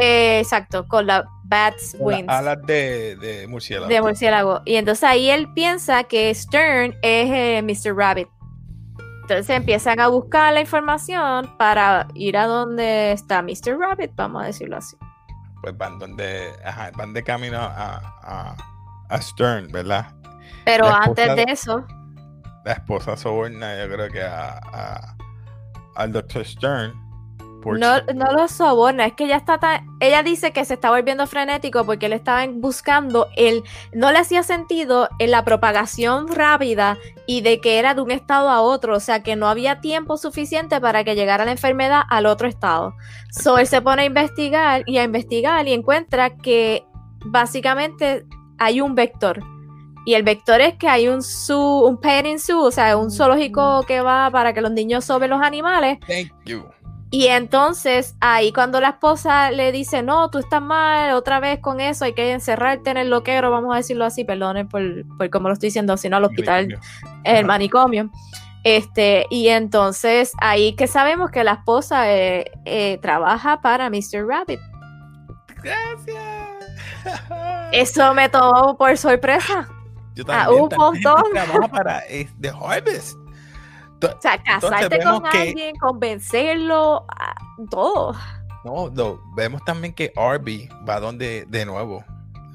Eh, exacto, con la Bat's Wings. Alas de, de, murciélago. De murciélago. Y entonces ahí él piensa que Stern es eh, Mr. Rabbit. Entonces empiezan a buscar la información para ir a donde está Mr. Rabbit, vamos a decirlo así. Pues van donde, van de camino a, Stern, ¿verdad? Pero antes de eso. La esposa soborna, yo creo que a, al Dr. Stern no, no lo soborna, es que ella está tan, ella dice que se está volviendo frenético porque le estaban buscando el, no le hacía sentido en la propagación rápida y de que era de un estado a otro, o sea que no había tiempo suficiente para que llegara la enfermedad al otro estado. So él se pone a investigar y a investigar y encuentra que básicamente hay un vector. Y el vector es que hay un zoo, un petting zoo, o sea, un zoológico que va para que los niños soben los animales. Thank you. Y entonces ahí cuando la esposa le dice, no, tú estás mal, otra vez con eso, hay que encerrarte en el loquero, vamos a decirlo así, perdonen por, por como lo estoy diciendo, sino al hospital, el manicomio. Este, y entonces ahí que sabemos que la esposa eh, eh, trabaja para Mr. Rabbit. Gracias. Eso me tomó por sorpresa. Yo también, ah, un montón. Trabaja para eh, The Harvest. O sea, casarte con alguien, convencerlo, todo. No, no, vemos también que Arby va donde, de nuevo,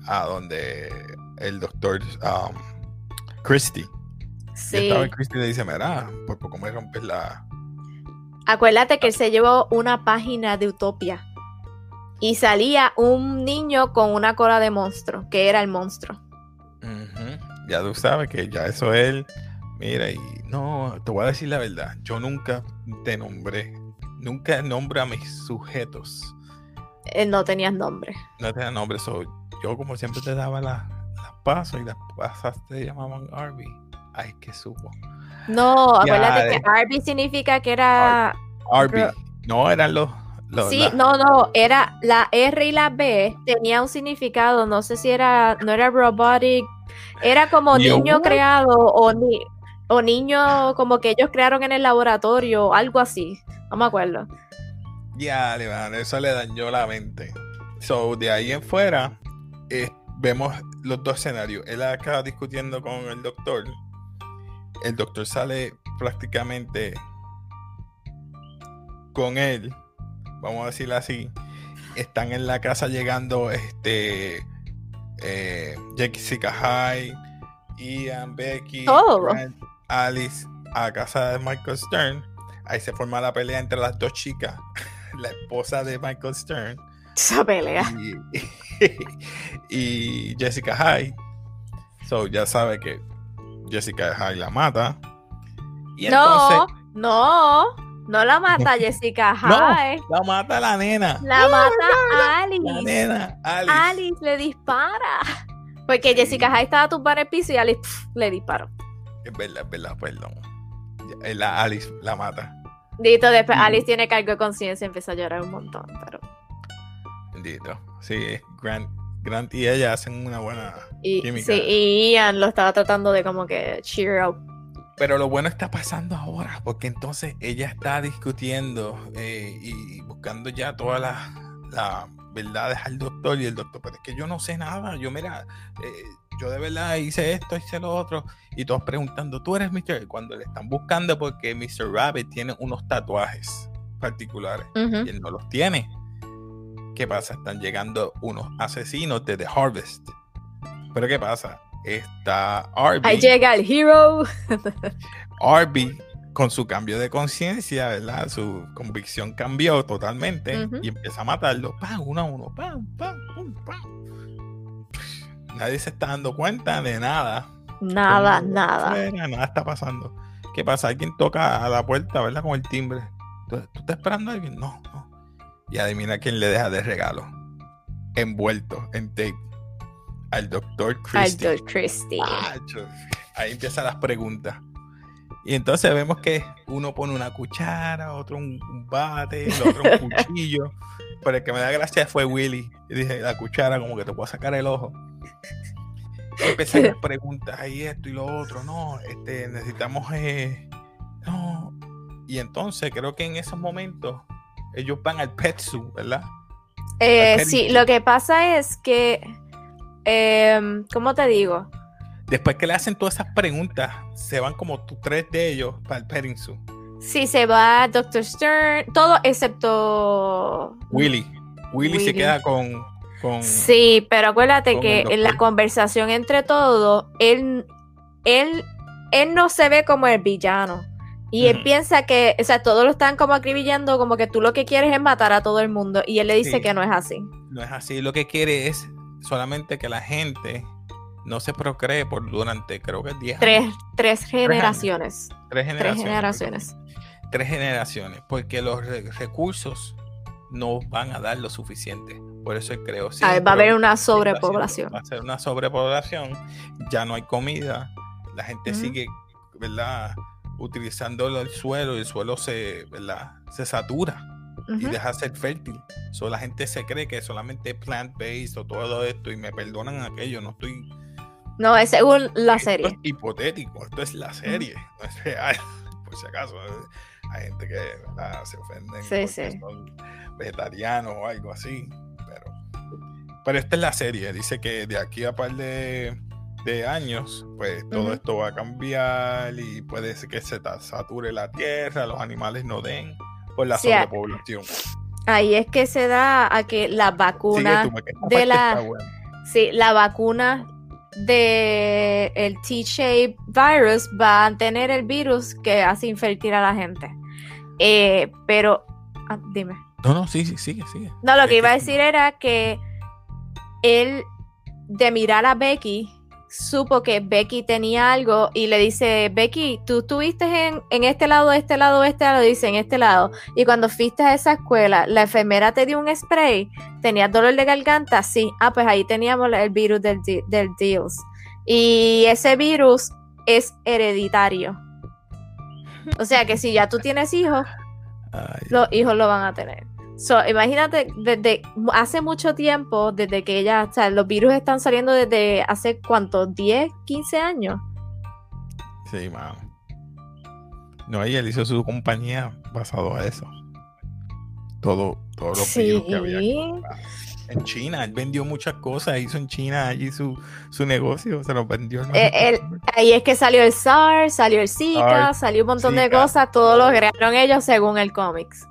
a donde el doctor um, Christie. Sí. Y estaba Christie le dice, mira, por poco me rompes la... Acuérdate que él se llevó una página de Utopia y salía un niño con una cola de monstruo, que era el monstruo. Ya tú sabes que ya eso él, mira, y no, te voy a decir la verdad. Yo nunca te nombré. Nunca nombro a mis sujetos. Eh, no tenías nombre. No tenías nombre. yo, como siempre, te daba las pasos y las pasas te llamaban Arby. Ay, qué supo. No, acuérdate que Arby significa que era. Arby. No, eran los. sí, no, no, era la R y la B tenía un significado, no sé si era, no era robotic, era como niño creado o ni, o niños como que ellos crearon en el laboratorio, algo así. No me acuerdo. Ya, eso le dañó la mente. So, de ahí en fuera, eh, vemos los dos escenarios. Él acaba discutiendo con el doctor. El doctor sale prácticamente con él, vamos a decirlo así, están en la casa llegando este eh, Jessica Hyde, Ian, Becky, Alice a casa de Michael Stern. Ahí se forma la pelea entre las dos chicas, la esposa de Michael Stern. Esa pelea. Y, Jessica Hyde. So ya sabe que Jessica Hyde la mata. Y no, no, no la mata Jessica Hyde. la mata la nena. La mata Alice. La nena, Alice. Alice le dispara. Porque Jessica Hyde estaba tumbada en el piso y Alice le disparó. Es verdad, es verdad, perdón. La Alice la mata. Dito, después Alice tiene cargo de conciencia y empieza a llorar un montón, pero. Dito. Sí, Grant, Grant y ella hacen una buena química. Sí, y Ian lo estaba tratando de como que cheer up. Pero lo bueno está pasando ahora, porque entonces ella está discutiendo eh, y buscando ya todas las verdades al doctor y el doctor, pero es que yo no sé nada, yo mira, eh, yo de verdad hice esto, hice lo otro, y todos preguntando, tú eres Mr. Cuando le están buscando porque Mr. Rabbit tiene unos tatuajes particulares y él no los tiene. ¿Qué pasa? Están llegando unos asesinos de The Harvest. Pero ¿qué pasa? Está Arby. Ahí llega el hero. Arby, con su cambio de conciencia, ¿verdad? Su convicción cambió totalmente y empieza a matarlo. ¡Pam! Uno a uno. ¡Pam! ¡Pam! ¡Pam! Nadie se está dando cuenta de nada. Nada, nada. nada está pasando. ¿Qué pasa? Alguien toca a la puerta, ¿verdad? Con el timbre. ¿Tú, estás esperando a alguien? No, no. Y adivina quién le deja de regalo. Envuelto en tape al doctor Christie. Al doctor Christie. ahí empiezan las preguntas. Y entonces vemos que uno pone una cuchara, otro un, bate, el otro un cuchillo. Pero el que me da gracia fue Willy. Y dije, la cuchara como que te puedo sacar el ojo. Empecé las preguntas, ahí esto y lo otro. No, este, necesitamos... Eh, no. Y entonces creo que en esos momentos ellos van al Petsu, ¿verdad? Eh, sí, lo que pasa es que eh, ¿cómo te digo? Después que le hacen todas esas preguntas, se van como tres de ellos para el zoo. Sí, se va Doctor Stern, todo excepto Willy. Willy, se queda con, Sí, pero acuérdate que en la conversación entre todos, él, él, él no se ve como el villano. Y él piensa que, o sea, todos lo están como acribillando, como que tú lo que quieres es matar a todo el mundo. Y él le dice que no es así. No es así, lo que quiere es solamente que la gente no se procree por durante, creo que 10 tres, años. Tres generaciones. Tres generaciones. Tres generaciones. Tres generaciones, porque los recursos no van a dar lo suficiente. Por eso creo. Sí, va a haber una sobrepoblación. Va a ser una sobrepoblación. Ya no hay comida. La gente sigue, ¿verdad? Utilizando el suelo y el suelo se, ¿verdad? Se satura y deja ser fértil. So, la gente se cree que solamente plant-based o todo esto y me perdonan aquello, no estoy... No, es según la serie. es hipotético, esto es la serie, no es real, por si acaso. Hay gente que se ofenden sí, sí. son vegetarianos o algo así, pero esta es la serie, dice que de aquí a par de, de años, pues todo esto va a cambiar y puede ser que se sature la tierra, los animales no den por la sobrepoblación. Ahí es que se da a que la vacuna de la sí, la vacuna de el T-shape virus va a tener el virus que hace infértil a la gente. Eh, pero ah, dime. No, no, sí, sí, sigue, sigue. No, lo que iba a decir era que él de mirar a Becky supo que Becky tenía algo y le dice, Becky, tú estuviste en, en este lado, este lado, este lado, dice en este lado. Y cuando fuiste a esa escuela, la enfermera te dio un spray, tenías dolor de garganta, sí. Ah, pues ahí teníamos el virus del, del DILS. Y ese virus es hereditario. O sea que si ya tú tienes hijos, los hijos lo van a tener. So, imagínate, desde hace mucho tiempo, desde que ella, o sea, los virus están saliendo desde hace cuánto, 10, 15 años. Sí, mano. No, él hizo su compañía basado a eso. Todo, todo lo sí. que había. En China, él vendió muchas cosas, hizo en China allí su, su negocio, se los vendió. Eh, ahí es que salió el SARS, salió el Zika, salió un montón de cosas, todo lo crearon ellos según el cómics.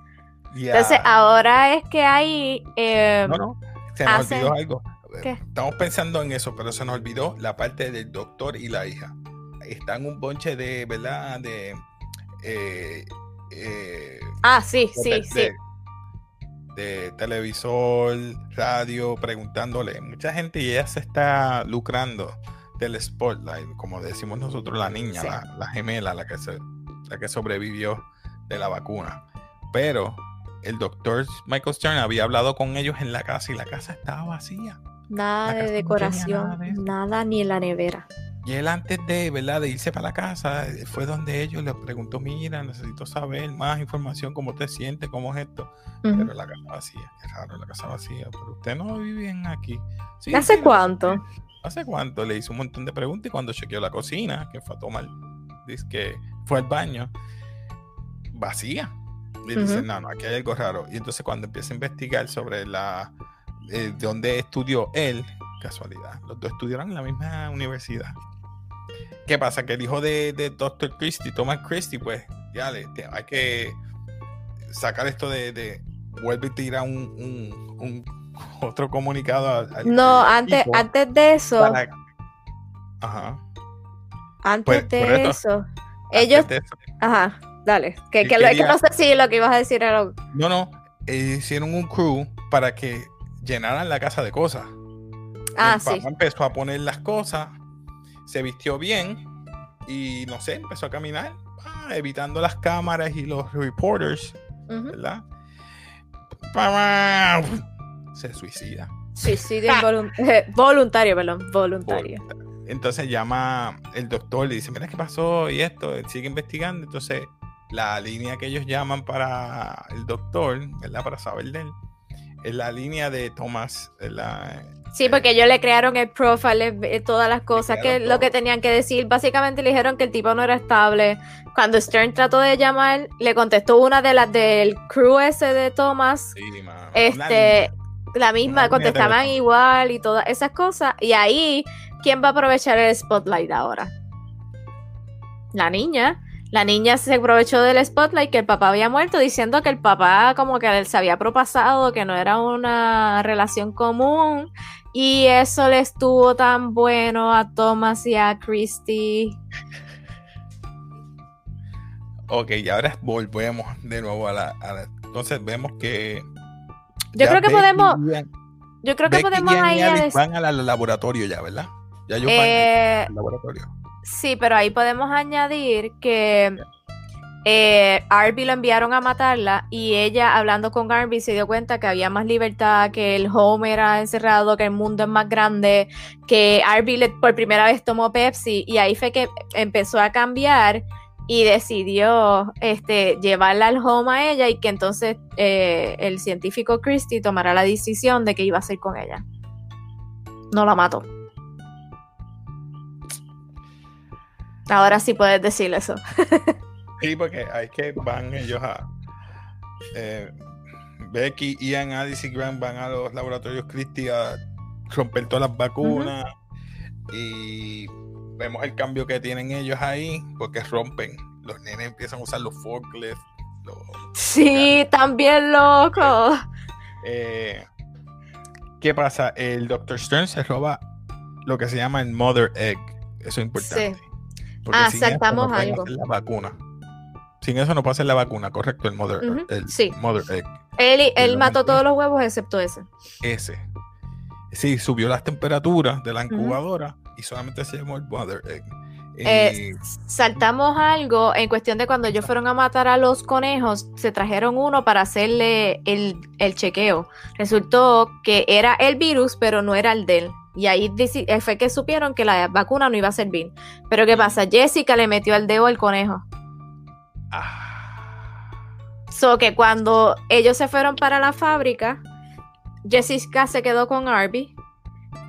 Entonces, ahora es que hay... Eh, no, no, se nos olvidó algo. Estamos pensando en eso, pero se nos olvidó la parte del doctor y la hija. Están un bonche de, ¿verdad? De... Eh, ah, sí, sí, sí de televisor, radio, preguntándole. Mucha gente y ella se está lucrando del spotlight, como decimos nosotros, la niña, la, gemela, la que, se, la que sobrevivió de la vacuna. Pero el doctor Michael Stern había hablado con ellos en la casa y la casa estaba vacía. Nada de decoración, nada, ni en la nevera. Y él antes de, ¿verdad? de irse para la casa, fue donde ellos le preguntó, mira, necesito saber más información, cómo te sientes, cómo es esto. Pero la casa vacía, es raro la casa vacía, pero usted no vive aquí. ¿Hace cuánto? ¿Hace cuánto? Le hizo un montón de preguntas y cuando chequeó la cocina, que fue a tomar, dice que fue al baño, vacía. Y dice, no, no, aquí hay algo raro. Y entonces cuando empieza a investigar sobre la, eh, de dónde estudió él, casualidad, los dos estudiaron en la misma universidad. ¿Qué pasa? Que el hijo de, de Dr. Christie, Thomas Christie, pues ya le, hay que sacar esto de, vuelve y tira un, un, otro comunicado. no, antes, antes de eso. Ajá. Antes pues, de eso. ellos. Ajá, dale. Que, que, no sé si lo que ibas a decir era. No, no. hicieron un crew para que llenaran la casa de cosas. Ah, sí. empezó a poner las cosas se vistió bien y no sé, empezó a caminar, ah, evitando las cámaras y los reporters, ¿verdad? Se suicida. Suicidio eh, voluntario, perdón, voluntario. Entonces llama el doctor, le dice, mira qué pasó y esto, sigue investigando. Entonces, la línea que ellos llaman para el doctor, ¿verdad? Para saber de él, es la línea de Thomas, la Sí, porque ellos le crearon el profile, eh, todas las cosas, que lo que tenían que decir. Básicamente le dijeron que el tipo no era estable. Cuando Stern trató de llamar, le contestó una de las del crew ese de Thomas. Sí, este, la misma, contestaban igual y todas esas cosas. Y ahí, ¿quién va a aprovechar el spotlight ahora? La niña. La niña se aprovechó del spotlight que el papá había muerto diciendo que el papá como que se había propasado, que no era una relación común y eso le estuvo tan bueno a Thomas y a Christy. Ok, y ahora volvemos de nuevo a la, entonces vemos que yo creo que podemos yo creo que podemos ahí van al laboratorio ya, ¿verdad? Ya yo eh, al laboratorio. Sí, pero ahí podemos añadir que eh, Arby lo enviaron a matarla y ella hablando con Arby se dio cuenta que había más libertad, que el home era encerrado, que el mundo es más grande, que Arby por primera vez tomó Pepsi y ahí fue que empezó a cambiar y decidió este, llevarla al home a ella y que entonces eh, el científico Christie tomara la decisión de que iba a hacer con ella. No la mató. Ahora sí puedes decir eso. sí, porque hay que van ellos a. Eh, Becky, Ian, Addis y Grant van a los laboratorios Christie a romper todas las vacunas. Y vemos el cambio que tienen ellos ahí, porque rompen. Los nenes empiezan a usar los forklifts. sí, también loco. Eh, ¿Qué pasa? El Dr. Stern se roba lo que se llama el Mother Egg. Eso es importante. Sí ah, saltamos algo. La vacuna. Sin eso no pasa la vacuna, correcto, el Mother, el mother Egg. Él, él mató todos los huevos excepto ese. Ese. Sí, subió las temperaturas de la incubadora y solamente se llamó el Mother Egg. Eh, saltamos algo en cuestión de cuando ellos fueron a matar a los conejos, se trajeron uno para hacerle el, el chequeo. Resultó que era el virus, pero no era el de él. Y ahí eh, fue que supieron que la vacuna no iba a servir. Pero ¿qué pasa? Jessica le metió el dedo al conejo. Ah. So que cuando ellos se fueron para la fábrica, Jessica se quedó con Arby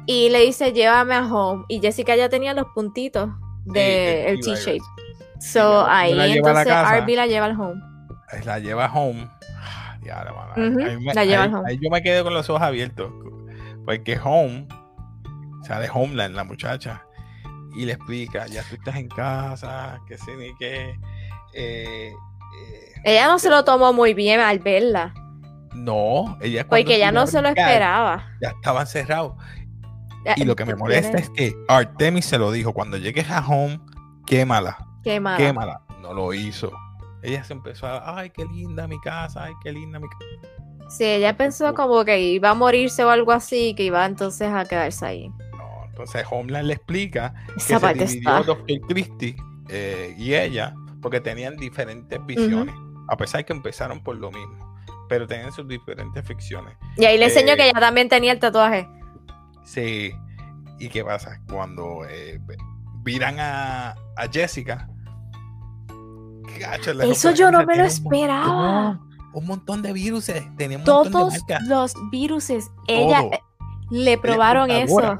y le dice, llévame a home. Y Jessica ya tenía los puntitos del T-shape. So ahí entonces Arby la lleva al home. La lleva home. la lleva al home. Ahí yo me quedé con los ojos abiertos Porque Home, o sea, de Homeland, la muchacha, y le explica, ya tú estás en casa, que sé ni qué. eh, eh, Ella no se lo tomó muy bien al verla. no, ella Porque ella no se lo esperaba. Ya estaban cerrados. Eh, Y lo que me molesta es que Artemis se lo dijo, cuando llegues a Home, quémala, Qué mala. quémala. No lo hizo. Ella se empezó a, ay, qué linda mi casa, ay, qué linda mi casa. Sí, ella pensó como que iba a morirse o algo así, que iba entonces a quedarse ahí. Entonces Homeland le explica Esa que se dividió está. Dr. Christie eh, y ella porque tenían diferentes visiones, a pesar de que empezaron por lo mismo, pero tenían sus diferentes ficciones. Y ahí le enseñó Eh, que ella también tenía el tatuaje. Sí, ¿y qué pasa? Cuando eh, viran a, a Jessica, gacho, Eso yo no me lo un esperaba. montón, Un montón de virus, tenía un montón Todos de los viruses, ella Todo. eh, le probaron eso.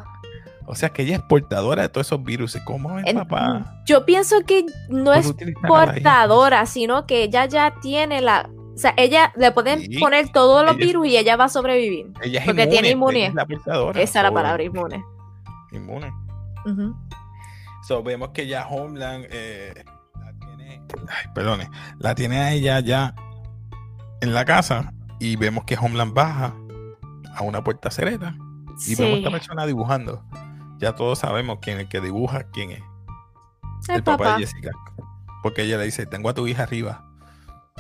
O sea que ella es portadora de todos esos virus. ¿Cómo es, papá? Yo pienso que no es portadora, sino que ella ya tiene la... O sea, ella le pueden Sí, poner todos los virus y ella va a sobrevivir. Ella es porque inmune, tiene es la portadora. Esa es la palabra inmune. Inmune. Ujú. So, vemos que ya Homeland eh, la tiene. Ay, perdone. La tiene a ella ya en la casa. Y vemos que Homeland baja a una puerta secreta. Y vemos a esta persona dibujando. Ya todos sabemos quién es el que dibuja, quién es. el, el papá papá. de Jessica. Porque ella le dice, tengo a tu hija arriba.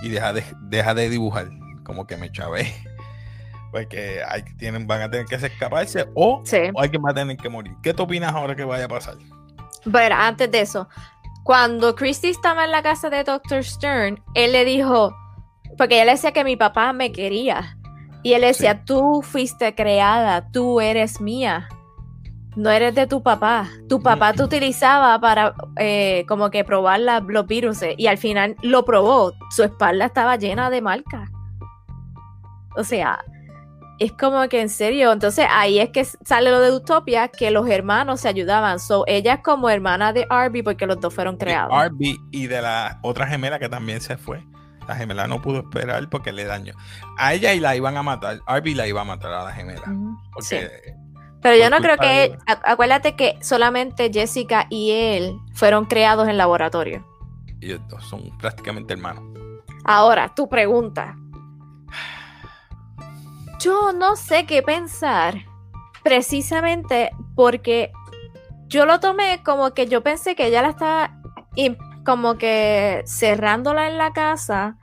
Y deja de, deja de dibujar. Como que me chavé. Porque hay, tienen, van a tener que escaparse o, Sí. o alguien va a tener que morir. ¿Qué tú opinas ahora que vaya a pasar? Pero antes de eso, cuando Christy estaba en la casa de Dr. Stern, él le dijo, porque ella le decía que mi papá me quería. Y él le decía, tú fuiste creada, tú eres mía. No eres de tu papá. Tu papá te utilizaba para eh, como que probar la- los virus y al final lo probó. Su espalda estaba llena de marcas. O sea, es como que en serio. Entonces ahí es que sale lo de Utopia, que los hermanos se ayudaban. So, ella es como hermana de Arby porque los dos fueron creados. Arby y de la otra gemela que también se fue. La gemela no pudo esperar porque le dañó. A ella y la iban a matar. Arby la iba a matar a la gemela. Ujú, sí. Porque Pero yo no creo que... Acuérdate que solamente Jessica y él fueron creados en laboratorio. ellos dos son prácticamente hermanos. Ahora, tu pregunta. Yo no sé qué pensar, precisamente porque yo lo tomé como que yo pensé que ella la estaba como que cerrándola en la casa,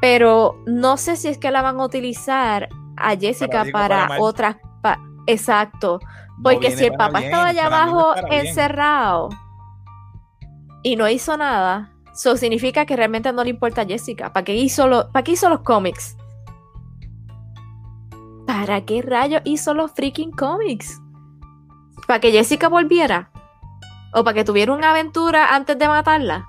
pero no sé si es que la van a utilizar a Jessica para para, otras... pa- Exacto. Porque si el papá bien, estaba allá no abajo bien. encerrado y no hizo nada, eso significa que realmente no le importa a Jessica. ¿Para qué hizo, lo- ¿para qué hizo los cómics? ¿Para qué rayos hizo los freaking cómics? ¿Para que Jessica volviera? ¿O para que tuviera una aventura antes de matarla?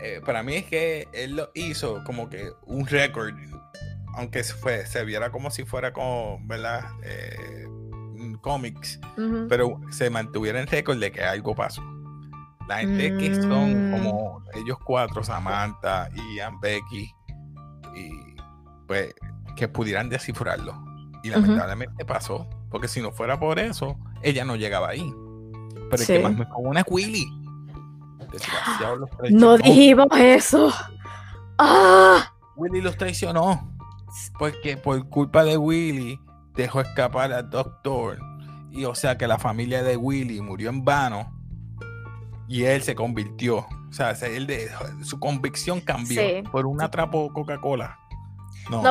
Eh, para mí es que él lo hizo como que un récord, aunque se fue, se viera como si fuera como, ¿verdad? Eh, cómics, pero se mantuviera en récord de que algo pasó. La gente que son Mm. como ellos cuatro, Samantha, Ian, Becky, y pues que pudieran descifrarlo. Y lamentablemente pasó, porque si no fuera por eso, ella no llegaba ahí. Pero Sí. el que más me una es Willy. Desgraciado los No traicionó. dijimos eso. ¡Ah! Willy los traicionó. Porque por culpa de Willy dejó escapar al doctor. Y o sea que la familia de Willy murió en vano. Y él se convirtió. O sea, se- él de- su convicción cambió Sí. por un atrapo Coca-Cola. No,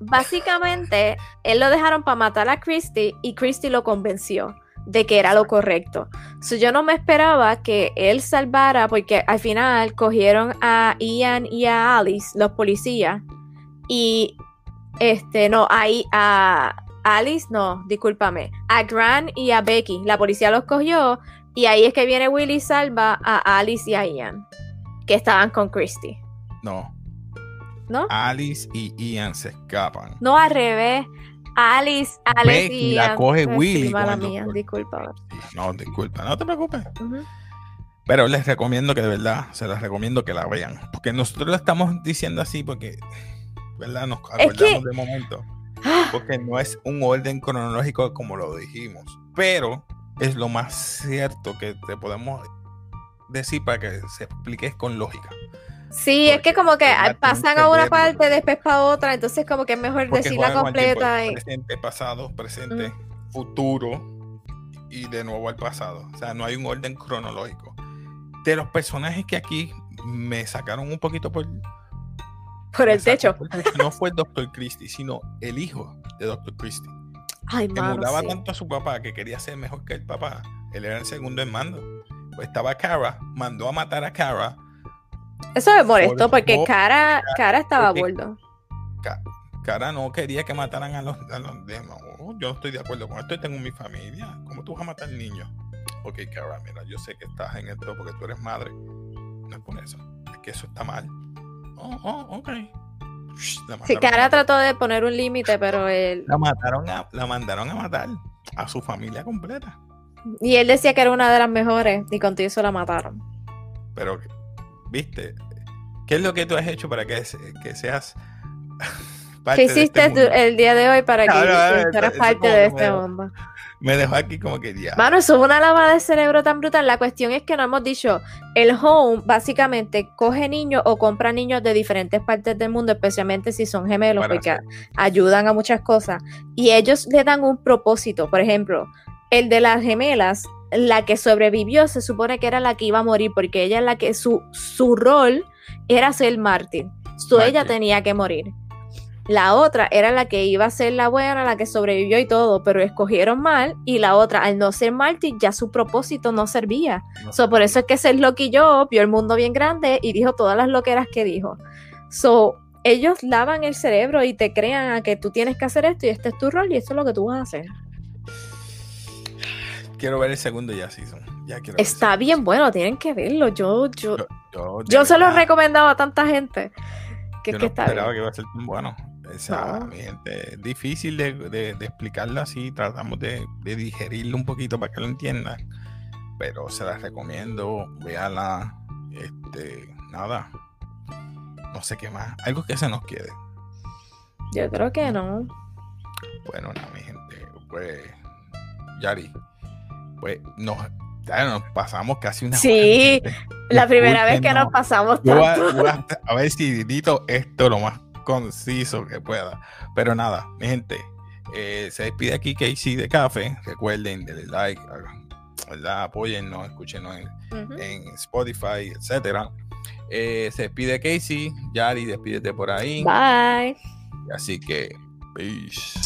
básicamente, él lo dejaron para matar a Christy y Christy lo convenció de que era lo correcto. So, yo no me esperaba que él salvara, porque al final cogieron a Ian y a Alice, los policías, y este, no, ahí a Alice, no, discúlpame, a Grant y a Becky, la policía los cogió, y ahí es que viene Willy y salva a Alice y a Ian, que estaban con Christy, No. ¿no? Alice y Ian se escapan. No, al revés. Alice, Alice Becky y la coge sí, Willy mala mía, disculpa. No, disculpa, no te preocupes. Pero les recomiendo que de verdad, se les recomiendo que la vean. Porque nosotros lo estamos diciendo así porque, ¿verdad? Nos Es acordamos que- de momento. Ah, porque no es un orden cronológico como lo dijimos, pero es lo más cierto que te podemos decir para que se explique con lógica. Sí, es que como que pasan a una parte, después para otra, entonces como que es mejor decirla completa. Y... Presente, pasado, presente, futuro y de nuevo al pasado. O sea, no hay un orden cronológico. De los personajes que aquí me sacaron un poquito por... Por el techo. no fue el Dr. Christie, sino el hijo de Dr. Christie. Ay, mano, tanto a su papá que quería ser mejor que el papá. Él era el segundo en mando. Pues estaba Cara, mandó a matar a Cara eso me molestó porque Cara, Cara estaba a bordo. Cara no quería que mataran a los, demás. Oh, yo no estoy de acuerdo con esto. Yo tengo mi familia. ¿Cómo tú vas a matar niños? Ok, Cara, mira, yo sé que estás en esto porque tú eres madre. No es por eso. Es que eso está mal. Oh, oh, ok. Sí, Cara trató de poner un límite, pero él. La mataron la mandaron a matar a su familia completa. Y él decía que era una de las mejores, y contigo eso la mataron. Pero ¿Viste? ¿Qué es lo que tú has hecho para que, que seas parte ¿Qué hiciste este el día de hoy para que fueras parte de este mundo? Me dejó aquí como que ya. Mano, eso es una lavada de cerebro tan brutal. La cuestión es que no hemos dicho, el home básicamente coge niños o compra niños de diferentes partes del mundo, especialmente si son gemelos, porque ayudan a muchas cosas. Y ellos le dan un propósito. Por ejemplo, el de las gemelas la que sobrevivió se supone que era la que iba a morir, porque ella es la que su, su rol era ser mártir. So ella tenía que morir. La otra era la que iba a ser la buena, la que sobrevivió y todo, pero escogieron mal. Y la otra, al no ser mártir, ya su propósito no servía. so, por eso es que ser yo vio el mundo bien grande y dijo todas las loqueras que dijo. So, ellos lavan el cerebro y te crean a que tú tienes que hacer esto y este es tu rol y esto es lo que tú vas a hacer quiero ver el segundo ya season. Ya quiero Está bien bueno, tienen que verlo. Yo, yo, yo, se lo he recomendado a tanta gente. Que, que está esperaba que iba a ser tan bueno. Es difícil de, de, explicarlo así. Tratamos de, de, digerirlo un poquito para que lo entiendan. Pero se las recomiendo. Véala. Este, nada. No sé qué más. Algo que se nos quede. Yo creo que no. Bueno, nada, mi gente. Pues, Yari, pues nos, nos pasamos casi una Sí, la primera vez que nos pasamos a, ver si edito esto lo más conciso que pueda. Pero nada, mi gente, eh, se despide aquí Casey de Café. Recuerden, denle like, ¿verdad? Apóyennos, escúchenos en, Spotify, etcétera. Eh, se despide Casey, Yari, despídete por ahí. Bye. Así que, peace.